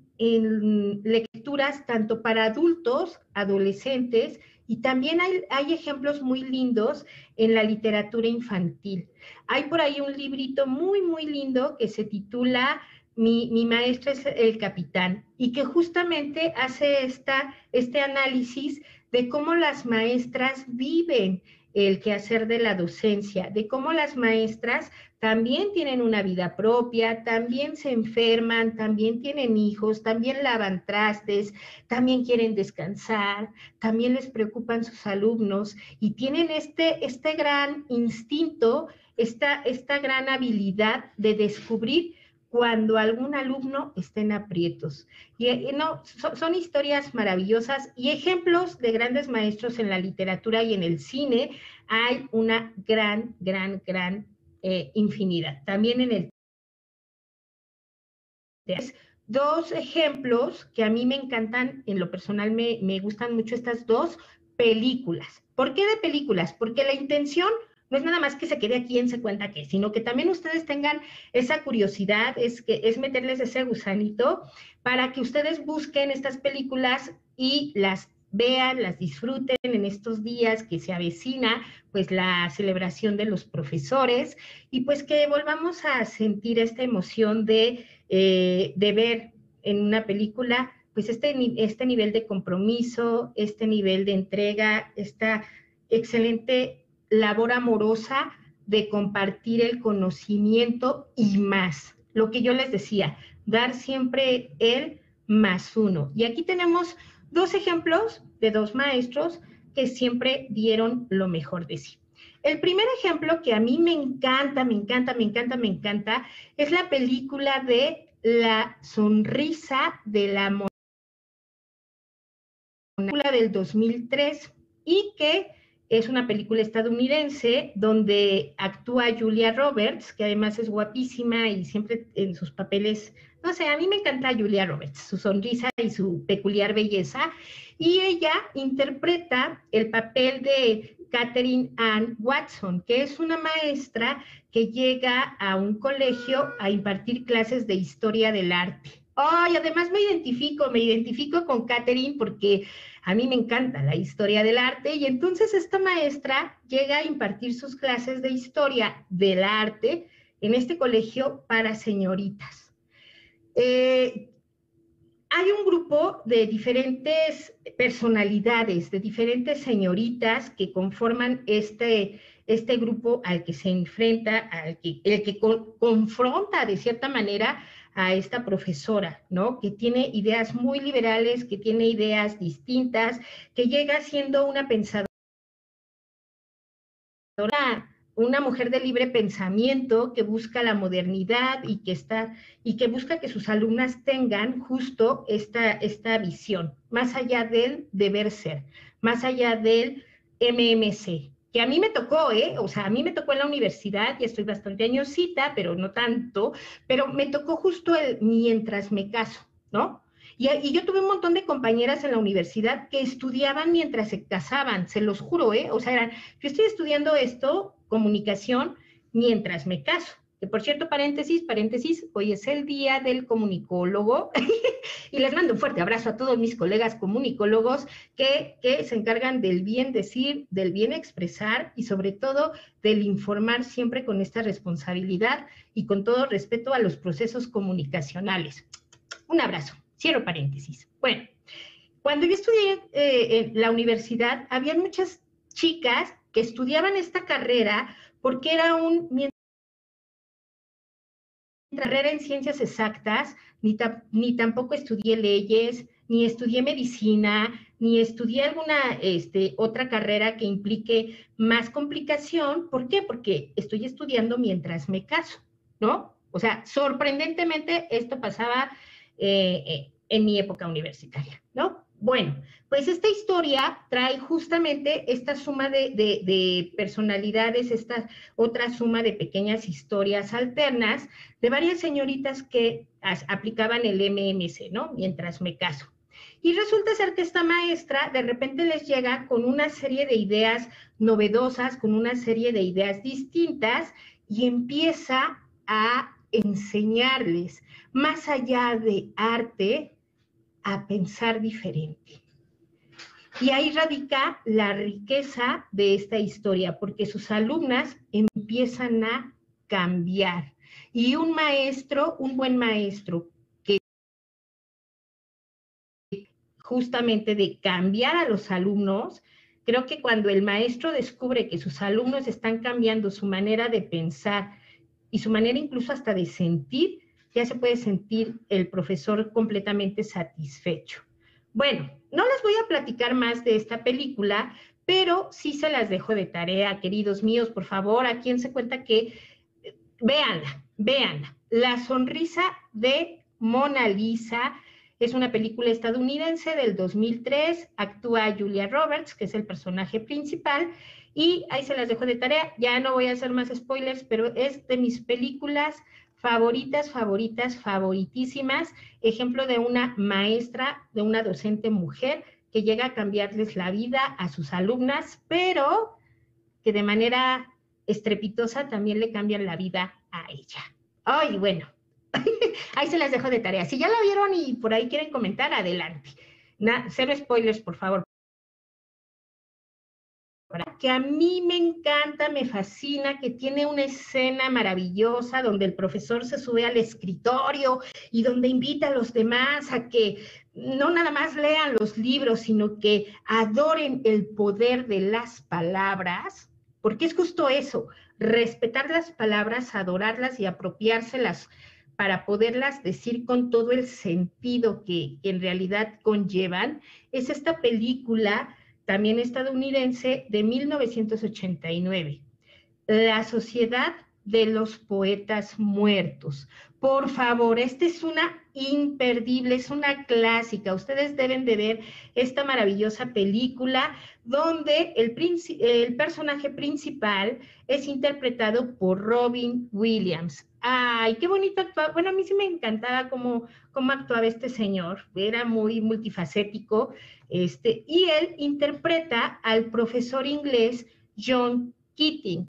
Speaker 1: lecturas tanto para adultos, adolescentes, y también hay, hay, ejemplos muy lindos en la literatura infantil. Hay por ahí un librito muy, muy lindo que se titula Mi, mi maestro es el capitán y que justamente hace esta, este análisis de cómo las maestras viven el quehacer de la docencia, de cómo las maestras también tienen una vida propia, también se enferman, también tienen hijos, también lavan trastes, también quieren descansar, también les preocupan sus alumnos y tienen este, este gran instinto, esta, esta gran habilidad de descubrir cuando algún alumno está en aprietos. Y, eh, no, son, historias maravillosas y ejemplos de grandes maestros en la literatura y en el cine. Hay una gran, gran, gran eh, infinidad. También en el dos ejemplos que a mí me encantan, en lo personal me, me gustan mucho estas dos películas. ¿Por qué de películas? Porque la intención no es nada más que se quede aquí en se cuenta que, sino que también ustedes tengan esa curiosidad, es que es meterles ese gusanito para que ustedes busquen estas películas y las vean, las disfruten en estos días que se avecina, pues la celebración de los profesores y pues que volvamos a sentir esta emoción de, eh, de ver en una película pues este, este nivel de compromiso, este nivel de entrega, esta excelente labor amorosa de compartir el conocimiento y más. Lo que yo les decía, dar siempre el más uno. Y aquí tenemos dos ejemplos de dos maestros que siempre dieron lo mejor de sí. El primer ejemplo que a mí me encanta, me encanta, me encanta, me encanta, es la película de La sonrisa de la película del 2003 y que es una película estadounidense donde actúa Julia Roberts, que además es guapísima y siempre en sus papeles, no sé, a mí me encanta Julia Roberts, su sonrisa y su peculiar belleza. Y ella interpreta el papel de Catherine Ann Watson, que es una maestra que llega a un colegio a impartir clases de historia del arte. Ay, además me identifico, me identifico con Catherine porque a mí me encanta la historia del arte y entonces esta maestra llega a impartir sus clases de historia del arte en este colegio para señoritas. Eh, hay un grupo de diferentes personalidades, de diferentes señoritas que conforman este, este grupo al que se enfrenta, al que, el que confronta de cierta manera a esta profesora, ¿no? Que tiene ideas muy liberales, que tiene ideas distintas, que llega siendo una pensadora, una mujer de libre pensamiento que busca la modernidad y que está y que busca que sus alumnas tengan justo esta, esta visión, más allá del deber ser, más allá del MMC, que a mí me tocó, ¿eh? O sea, a mí me tocó en la universidad, y estoy bastante añosita, pero no tanto, pero me tocó justo el mientras me caso, ¿no? Y, y, yo tuve un montón de compañeras en la universidad que estudiaban mientras se casaban, se los juro, ¿eh? O sea, eran, yo estoy estudiando esto, comunicación, mientras me caso Por cierto, paréntesis, paréntesis, hoy es el día del comunicólogo [laughs] y les mando un fuerte abrazo a todos mis colegas comunicólogos que, que se encargan del bien decir, del bien expresar y sobre todo del informar siempre con esta responsabilidad y con todo respeto a los procesos comunicacionales. Un abrazo, cierro paréntesis. Bueno, cuando yo estudié eh, en la universidad, había muchas chicas que estudiaban esta carrera porque era un carrera en ciencias exactas, ni, tampoco estudié leyes, ni estudié medicina, ni estudié alguna este, otra carrera que implique más complicación. ¿Por qué? Porque estoy estudiando mientras me caso, ¿no? O sea, sorprendentemente esto pasaba eh, eh, en mi época universitaria, ¿no? Bueno, pues esta historia trae justamente esta suma de, personalidades, esta otra suma de pequeñas historias alternas de varias señoritas que aplicaban el MMC, ¿no? Mientras me caso. Y resulta ser que esta maestra de repente les llega con una serie de ideas novedosas, con una serie de ideas distintas y empieza a enseñarles, más allá de arte, a pensar diferente. Y ahí radica la riqueza de esta historia, porque sus alumnas empiezan a cambiar. Y un maestro, un buen maestro, que justamente de cambiar a los alumnos, creo que cuando el maestro descubre que sus alumnos están cambiando su manera de pensar y su manera incluso hasta de sentir, ya se puede sentir el profesor completamente satisfecho. Bueno, no les voy a platicar más de esta película, pero sí se las dejo de tarea, queridos míos, por favor, a quien se cuenta que véanla, véanla. La sonrisa de Mona Lisa es una película estadounidense del 2003, actúa Julia Roberts, que es el personaje principal, y ahí se las dejo de tarea. Ya no voy a hacer más spoilers, pero es de mis películas favoritas, favoritas, favoritísimas, ejemplo de una maestra, de una docente mujer que llega a cambiarles la vida a sus alumnas, pero que de manera estrepitosa también le cambian la vida a ella. Ay, bueno, [laughs] ahí se las dejo de tarea. Si ya la vieron y por ahí quieren comentar, adelante. cero spoilers, por favor que a mí me encanta, me fascina, que tiene una escena maravillosa donde el profesor se sube al escritorio y donde invita a los demás a que no nada más lean los libros, sino que adoren el poder de las palabras, porque es justo eso, respetar las palabras, adorarlas y apropiárselas para poderlas decir con todo el sentido que en realidad conllevan, es esta película también estadounidense, de 1989. La Sociedad de los Poetas Muertos. Por favor, esta es una imperdible, es una clásica. Ustedes deben de ver esta maravillosa película donde el, personaje principal es interpretado por Robin Williams. Ay, qué bonito actuaba. Bueno, a mí sí me encantaba cómo, cómo actuaba este señor. Era muy multifacético. Este, y él interpreta al profesor inglés John Keating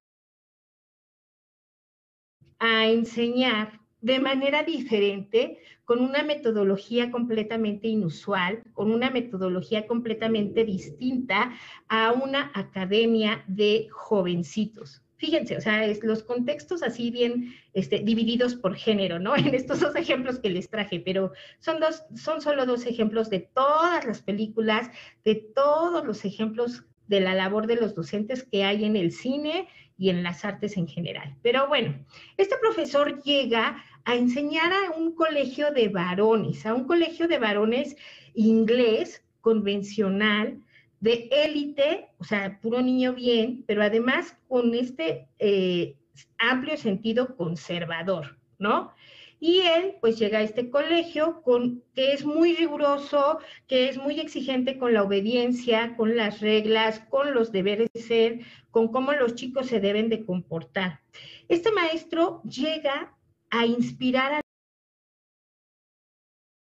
Speaker 1: a enseñar de manera diferente, con una metodología completamente inusual, con una metodología completamente distinta a una academia de jovencitos. Fíjense, o sea, es los contextos así bien este, divididos por género, ¿no? [laughs] En estos dos ejemplos que les traje, pero son, dos, son solo dos ejemplos de todas las películas, de todos los ejemplos de la labor de los docentes que hay en el cine y en las artes en general. Pero bueno, este profesor llega a enseñar a un colegio de varones, a un colegio de varones inglés convencional, de élite, o sea, puro niño bien, pero además con este eh, amplio sentido conservador, ¿no? Y él pues llega a este colegio con, que es muy riguroso, que es muy exigente con la obediencia, con las reglas, con los deberes de ser, con cómo los chicos se deben de comportar. Este maestro llega a inspirar a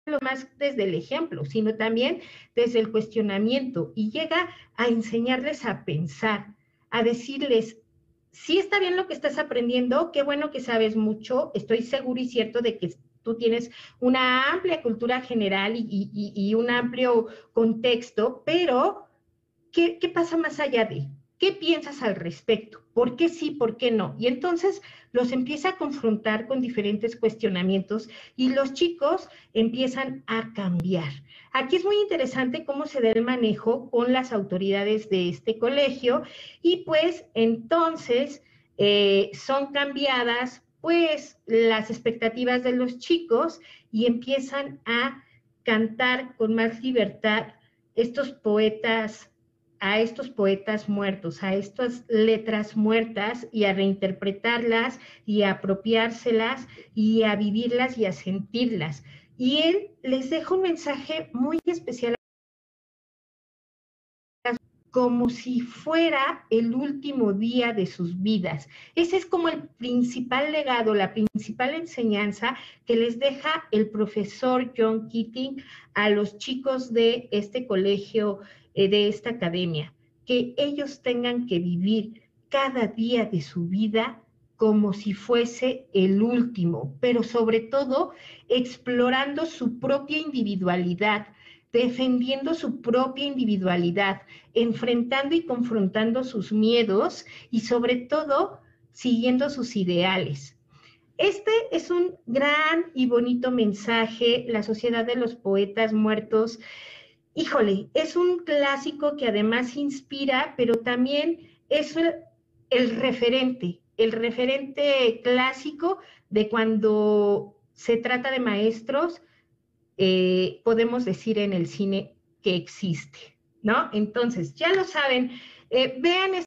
Speaker 1: lo más desde el ejemplo, sino también desde el cuestionamiento y llega a enseñarles a pensar, a decirles, sí está bien lo que estás aprendiendo, qué bueno que sabes mucho, estoy seguro y cierto de que tú tienes una amplia cultura general y, un amplio contexto, pero ¿qué, ¿qué pasa más allá de? ¿Qué piensas al respecto? ¿Por qué sí, por qué no? Y entonces los empieza a confrontar con diferentes cuestionamientos y los chicos empiezan a cambiar. Aquí es muy interesante cómo se da el manejo con las autoridades de este colegio y pues entonces eh, son cambiadas pues las expectativas de los chicos y empiezan a cantar con más libertad estos poetas a estos poetas muertos, a estas letras muertas y a reinterpretarlas y a apropiárselas y a vivirlas y a sentirlas. Y él les deja un mensaje muy especial como si fuera el último día de sus vidas. Ese es como el principal legado, la principal enseñanza que les deja el profesor John Keating a los chicos de este colegio eh, de esta academia, que ellos tengan que vivir cada día de su vida como si fuese el último, pero sobre todo explorando su propia individualidad, defendiendo su propia individualidad, enfrentando y confrontando sus miedos y sobre todo siguiendo sus ideales. Este es un gran y bonito mensaje, la Sociedad de los Poetas Muertos híjole, es un clásico que además inspira, pero también es el, referente, el referente clásico de cuando se trata de maestros, eh, podemos decir en el cine que existe, ¿no? Entonces, ya lo saben, eh, vean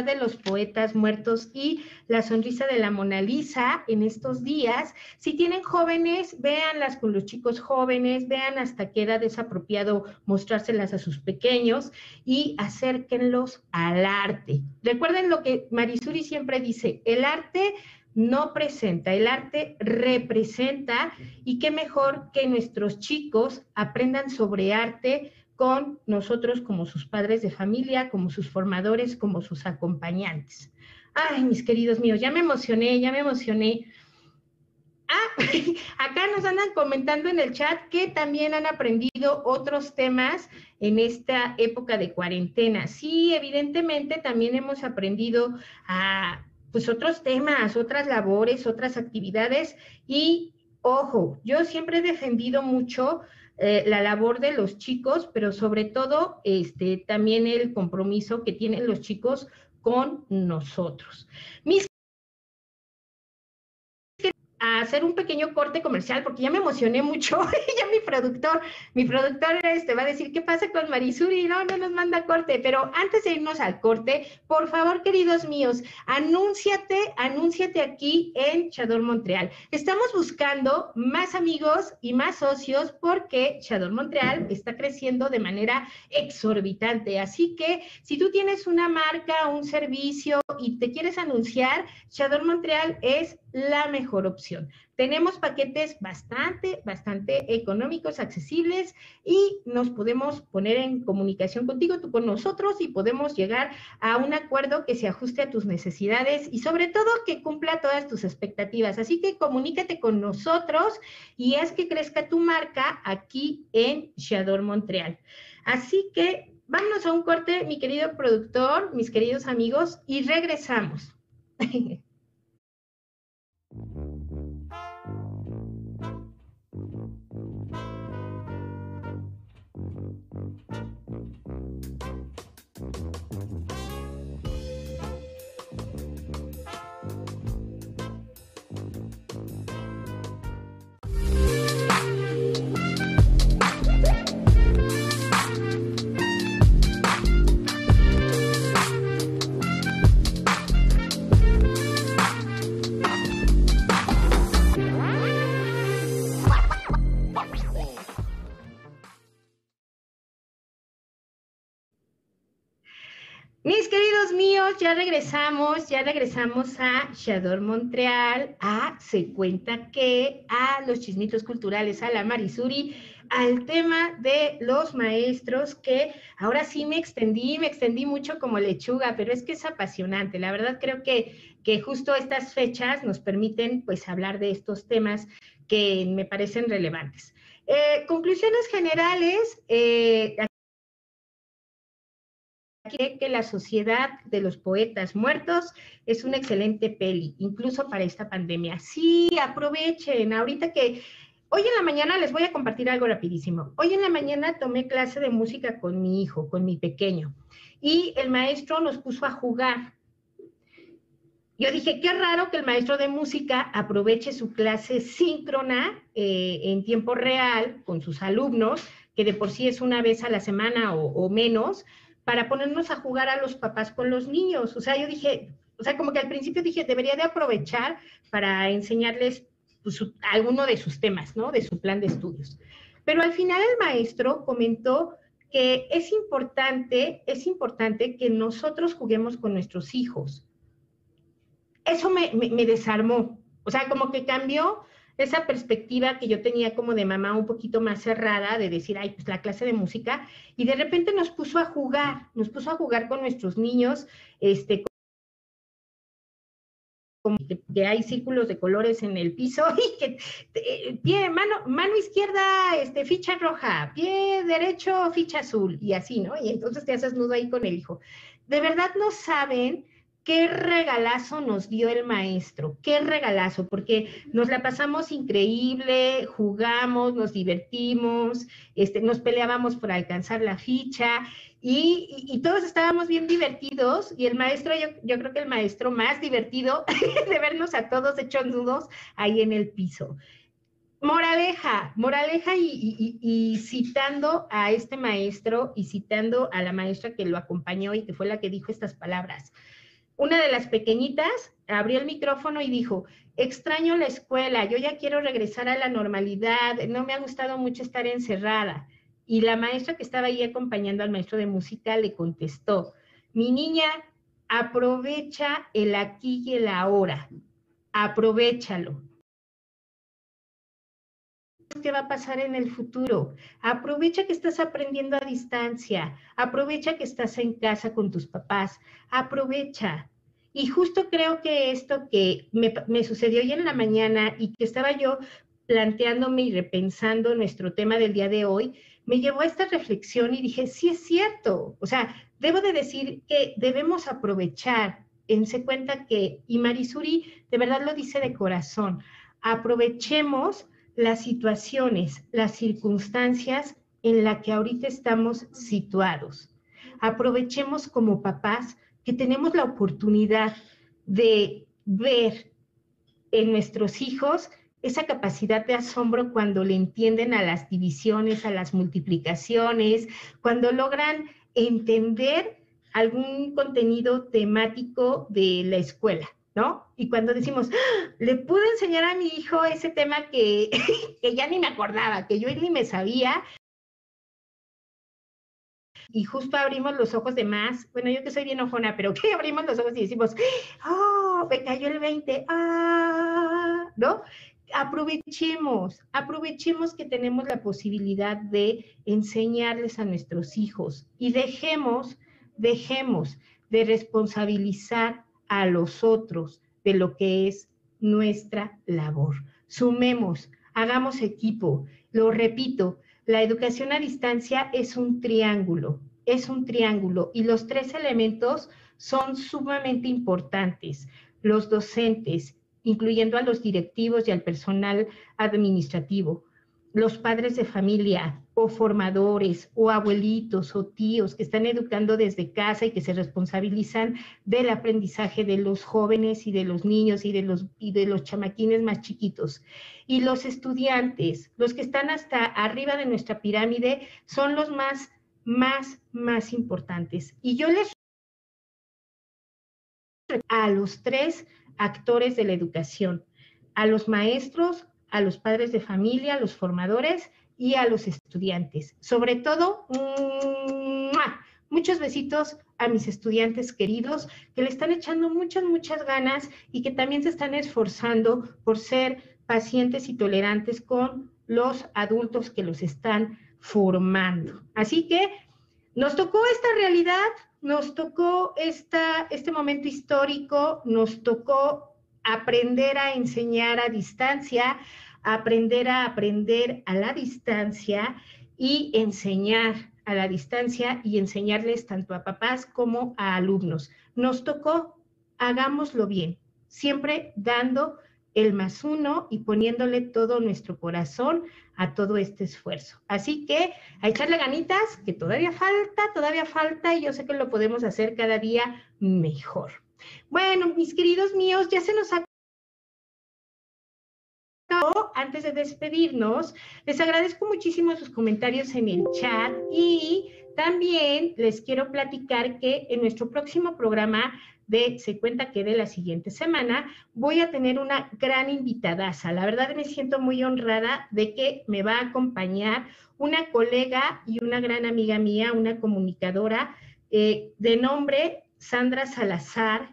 Speaker 1: de los poetas muertos y la sonrisa de la Mona Lisa en estos días. Si tienen jóvenes, véanlas con los chicos jóvenes, vean hasta qué edad es apropiado mostrárselas a sus pequeños y acérquenlos al arte. Recuerden lo que Marisuri siempre dice, el arte no presenta, el arte representa y qué mejor que nuestros chicos aprendan sobre arte con nosotros como sus padres de familia, como sus formadores, como sus acompañantes. Ay, mis queridos míos, ya me emocioné, ya me emocioné. Ah, [laughs] acá nos andan comentando en el chat que también han aprendido otros temas en esta época de cuarentena. Sí, evidentemente también hemos aprendido a pues otros temas, otras labores, otras actividades y ojo, yo siempre he defendido mucho eh, la labor de los chicos, pero sobre todo este, también el compromiso que tienen los chicos con nosotros. Mis a hacer un pequeño corte comercial porque ya me emocioné mucho. [laughs] ya mi productor, mi productor este, va a decir, ¿qué pasa con Marisuri? No, no nos manda corte. Pero antes de irnos al corte, por favor, queridos míos, anúnciate, anúnciate aquí en Chador Montreal. Estamos buscando más amigos y más socios porque Chador Montreal está creciendo de manera exorbitante. Así que si tú tienes una marca, un servicio y te quieres anunciar, Chador Montreal es la mejor opción. Tenemos paquetes bastante, bastante económicos, accesibles y nos podemos poner en comunicación contigo, con nosotros y podemos llegar a un acuerdo que se ajuste a tus necesidades y sobre todo que cumpla todas tus expectativas. Así que comunícate con nosotros y haz que crezca tu marca aquí en Shador Montreal. Así que vámonos a un corte, mi querido productor, mis queridos amigos, y regresamos. [laughs] ya regresamos, ya regresamos a Shador Montreal, a Se Cuenta que, a los chismitos culturales, a la Marisuri, al tema de los maestros, que ahora sí me extendí, me extendí mucho como lechuga, pero es que es apasionante. La verdad creo que, que justo estas fechas nos permiten pues hablar de estos temas que me parecen relevantes. Eh, conclusiones generales. Eh, que la sociedad de los poetas muertos es una excelente peli, incluso para esta pandemia. Sí, aprovechen, ahorita que hoy en la mañana les voy a compartir algo rapidísimo. Hoy en la mañana tomé clase de música con mi hijo, con mi pequeño, y el maestro nos puso a jugar. Yo dije, qué raro que el maestro de música aproveche su clase síncrona eh, en tiempo real con sus alumnos, que de por sí es una vez a la semana o menos, para ponernos a jugar a los papás con los niños. O sea, yo dije, o sea, como que al principio dije, debería de aprovechar para enseñarles pues, alguno de sus temas, ¿no? De su plan de estudios. Pero al final el maestro comentó que es importante, es importante que nosotros juguemos con nuestros hijos. Eso me, me desarmó. O sea, como que cambió esa perspectiva que yo tenía como de mamá un poquito más cerrada, de decir, ay, pues la clase de música, y de repente nos puso a jugar, nos puso a jugar con nuestros niños, este, como que, hay círculos de colores en el piso [laughs] y que eh, pie, mano, mano izquierda, este, ficha roja, pie derecho, ficha azul, y así, ¿no? Y entonces te haces nudo ahí con el hijo. De verdad no saben qué regalazo nos dio el maestro, qué regalazo, porque nos la pasamos increíble, jugamos, nos divertimos, este, nos peleábamos por alcanzar la ficha y, todos estábamos bien divertidos y el maestro, yo, creo que el maestro más divertido [laughs] de vernos a todos hechos nudos ahí en el piso. Moraleja, moraleja y, y, citando a este maestro y citando a la maestra que lo acompañó y que fue la que dijo estas palabras una de las pequeñitas abrió el micrófono y dijo, extraño la escuela, yo ya quiero regresar a la normalidad, no me ha gustado mucho estar encerrada. Y la maestra que estaba ahí acompañando al maestro de música le contestó, mi niña, aprovecha el aquí y el ahora, aprovechalo. ¿Qué va a pasar en el futuro? Aprovecha que estás aprendiendo a distancia, aprovecha que estás en casa con tus papás, aprovecha. Y justo creo que esto que me, sucedió hoy en la mañana y que estaba yo planteándome y repensando nuestro tema del día de hoy, me llevó a esta reflexión y dije, sí es cierto, o sea, debo de decir que debemos aprovechar, ense cuenta que, y Marisuri de verdad lo dice de corazón, aprovechemos las situaciones, las circunstancias en las que ahorita estamos situados. Aprovechemos como papás que tenemos la oportunidad de ver en nuestros hijos esa capacidad de asombro cuando le entienden a las divisiones, a las multiplicaciones, cuando logran entender algún contenido temático de la escuela, ¿no? Y cuando decimos, ¡Ah! le pude enseñar a mi hijo ese tema [laughs] que, ya ni me acordaba, que yo ni me sabía, y justo abrimos los ojos de más, bueno, yo que soy bien ojona, pero [laughs] que abrimos los ojos y decimos, oh, me cayó el 20, ah, ¿no? Aprovechemos, aprovechemos que tenemos la posibilidad de enseñarles a nuestros hijos y dejemos, dejemos de responsabilizar a los otros de lo que es nuestra labor. Sumemos, hagamos equipo. Lo repito, la educación a distancia es un triángulo, es un triángulo y los tres elementos son sumamente importantes. Los docentes, incluyendo a los directivos y al personal administrativo, los padres de familia o formadores o abuelitos o tíos que están educando desde casa y que se responsabilizan del aprendizaje de los jóvenes y de los niños y de los, y de los chamaquines más chiquitos. Y los estudiantes, los que están hasta arriba de nuestra pirámide, son los más, más, más importantes. Y yo les a los tres actores de la educación, a los maestros, a los padres de familia, a los formadores y a los estudiantes. Sobre todo, muchos besitos a mis estudiantes queridos que le están echando muchas, muchas ganas y que también se están esforzando por ser pacientes y tolerantes con los adultos que los están formando. Así que nos tocó esta realidad, nos tocó esta, este momento histórico, nos tocó aprender a enseñar a distancia, aprender a aprender a la distancia y enseñar a la distancia y enseñarles tanto a papás como a alumnos. Nos tocó, hagámoslo bien, siempre dando el más uno y poniéndole todo nuestro corazón a todo este esfuerzo. Así que a echarle ganitas, que todavía falta, todavía falta y yo sé que lo podemos hacer cada día mejor. Bueno, mis queridos míos, ya se nos ha antes de despedirnos, les agradezco muchísimo sus comentarios en el chat y también les quiero platicar que en nuestro próximo programa de Se cuenta que de la siguiente semana voy a tener una gran invitadaza. La verdad me siento muy honrada de que me va a acompañar una colega y una gran amiga mía, una comunicadora eh, de nombre Sandra Salazar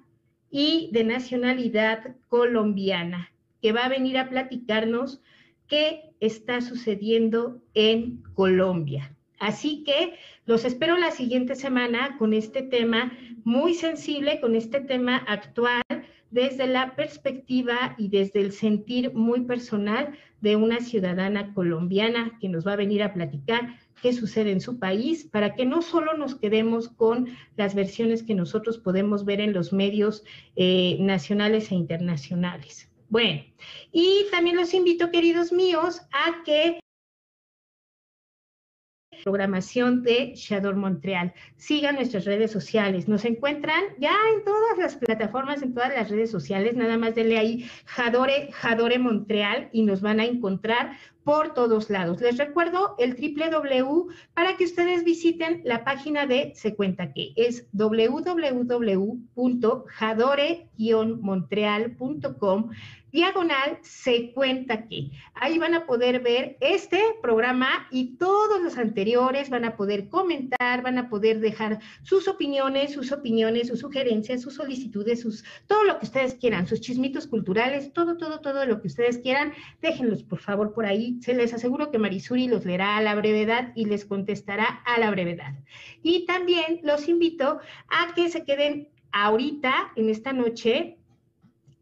Speaker 1: y de nacionalidad colombiana que va a venir a platicarnos qué está sucediendo en Colombia. Así que los espero la siguiente semana con este tema muy sensible, con este tema actual, desde la perspectiva y desde el sentir muy personal de una ciudadana colombiana que nos va a venir a platicar qué sucede en su país, para que no solo nos quedemos con las versiones que nosotros podemos ver en los medios eh, nacionales e internacionales. Bueno, y también los invito, queridos míos, a que programación de Shadow Montreal. Sigan nuestras redes sociales. Nos encuentran ya en todas las plataformas, en todas las redes sociales. Nada más denle ahí Jadore, Jadore Montreal y nos van a encontrar por todos lados. Les recuerdo el www para que ustedes visiten la página de Se Cuenta Que es www.jadore-montreal.com diagonal se cuenta que. Ahí van a poder ver este programa y todos los anteriores, van a poder comentar, van a poder dejar sus opiniones, sus opiniones, sus sugerencias, sus solicitudes, sus todo lo que ustedes quieran, sus chismitos culturales, todo, todo, todo lo que ustedes quieran, déjenlos por favor por ahí. Se les aseguro que Marisuri los leerá a la brevedad y les contestará a la brevedad. Y también los invito a que se queden ahorita, en esta noche,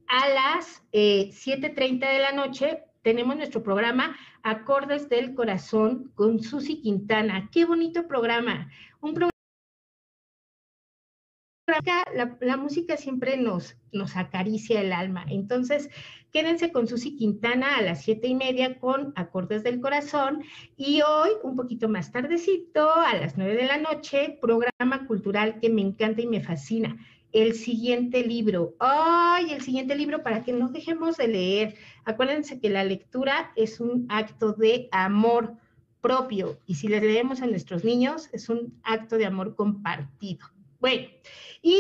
Speaker 1: a las 7.30 eh, de la noche tenemos nuestro programa Acordes del Corazón con Susi Quintana. Qué bonito programa. Un programa. La, música siempre nos, acaricia el alma. Entonces, quédense con Susi Quintana a las siete y media con Acordes del Corazón. Y hoy, un poquito más tardecito, a las nueve de la noche, programa cultural que me encanta y me fascina el siguiente libro. ¡Ay! El siguiente libro para que no dejemos de leer. Acuérdense que la lectura es un acto de amor propio y si le leemos a nuestros niños es un acto de amor compartido. Bueno, y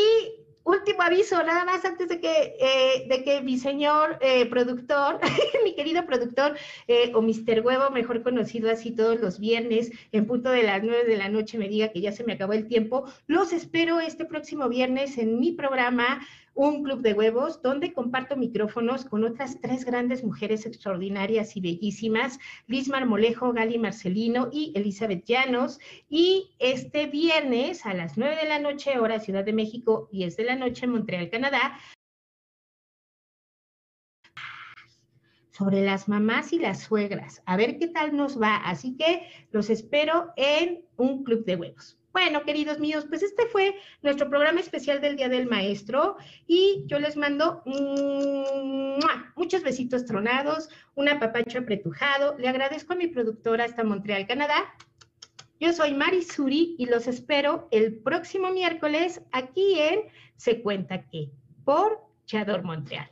Speaker 1: último aviso, nada más antes de que, eh, de que mi señor eh, productor, [laughs] mi querido productor, eh, o Mr. Huevo, mejor conocido así todos los viernes, en punto de las nueve de la noche, me diga que ya se me acabó el tiempo. Los espero este próximo viernes en mi programa un club de huevos donde comparto micrófonos con otras tres grandes mujeres extraordinarias y bellísimas, Liz Marmolejo, Gali Marcelino y Elizabeth Llanos. Y este viernes a las 9 de la noche, hora Ciudad de México, 10 de la noche, Montreal, Canadá, sobre las mamás y las suegras. A ver qué tal nos va. Así que los espero en un club de huevos. Bueno, queridos míos, pues este fue nuestro programa especial del Día del Maestro y yo les mando muchos besitos tronados, un apapacho apretujado. Le agradezco a mi productora hasta Montreal, Canadá. Yo soy Mari Suri y los espero el próximo miércoles aquí en Se Cuenta Que por Chador Montreal.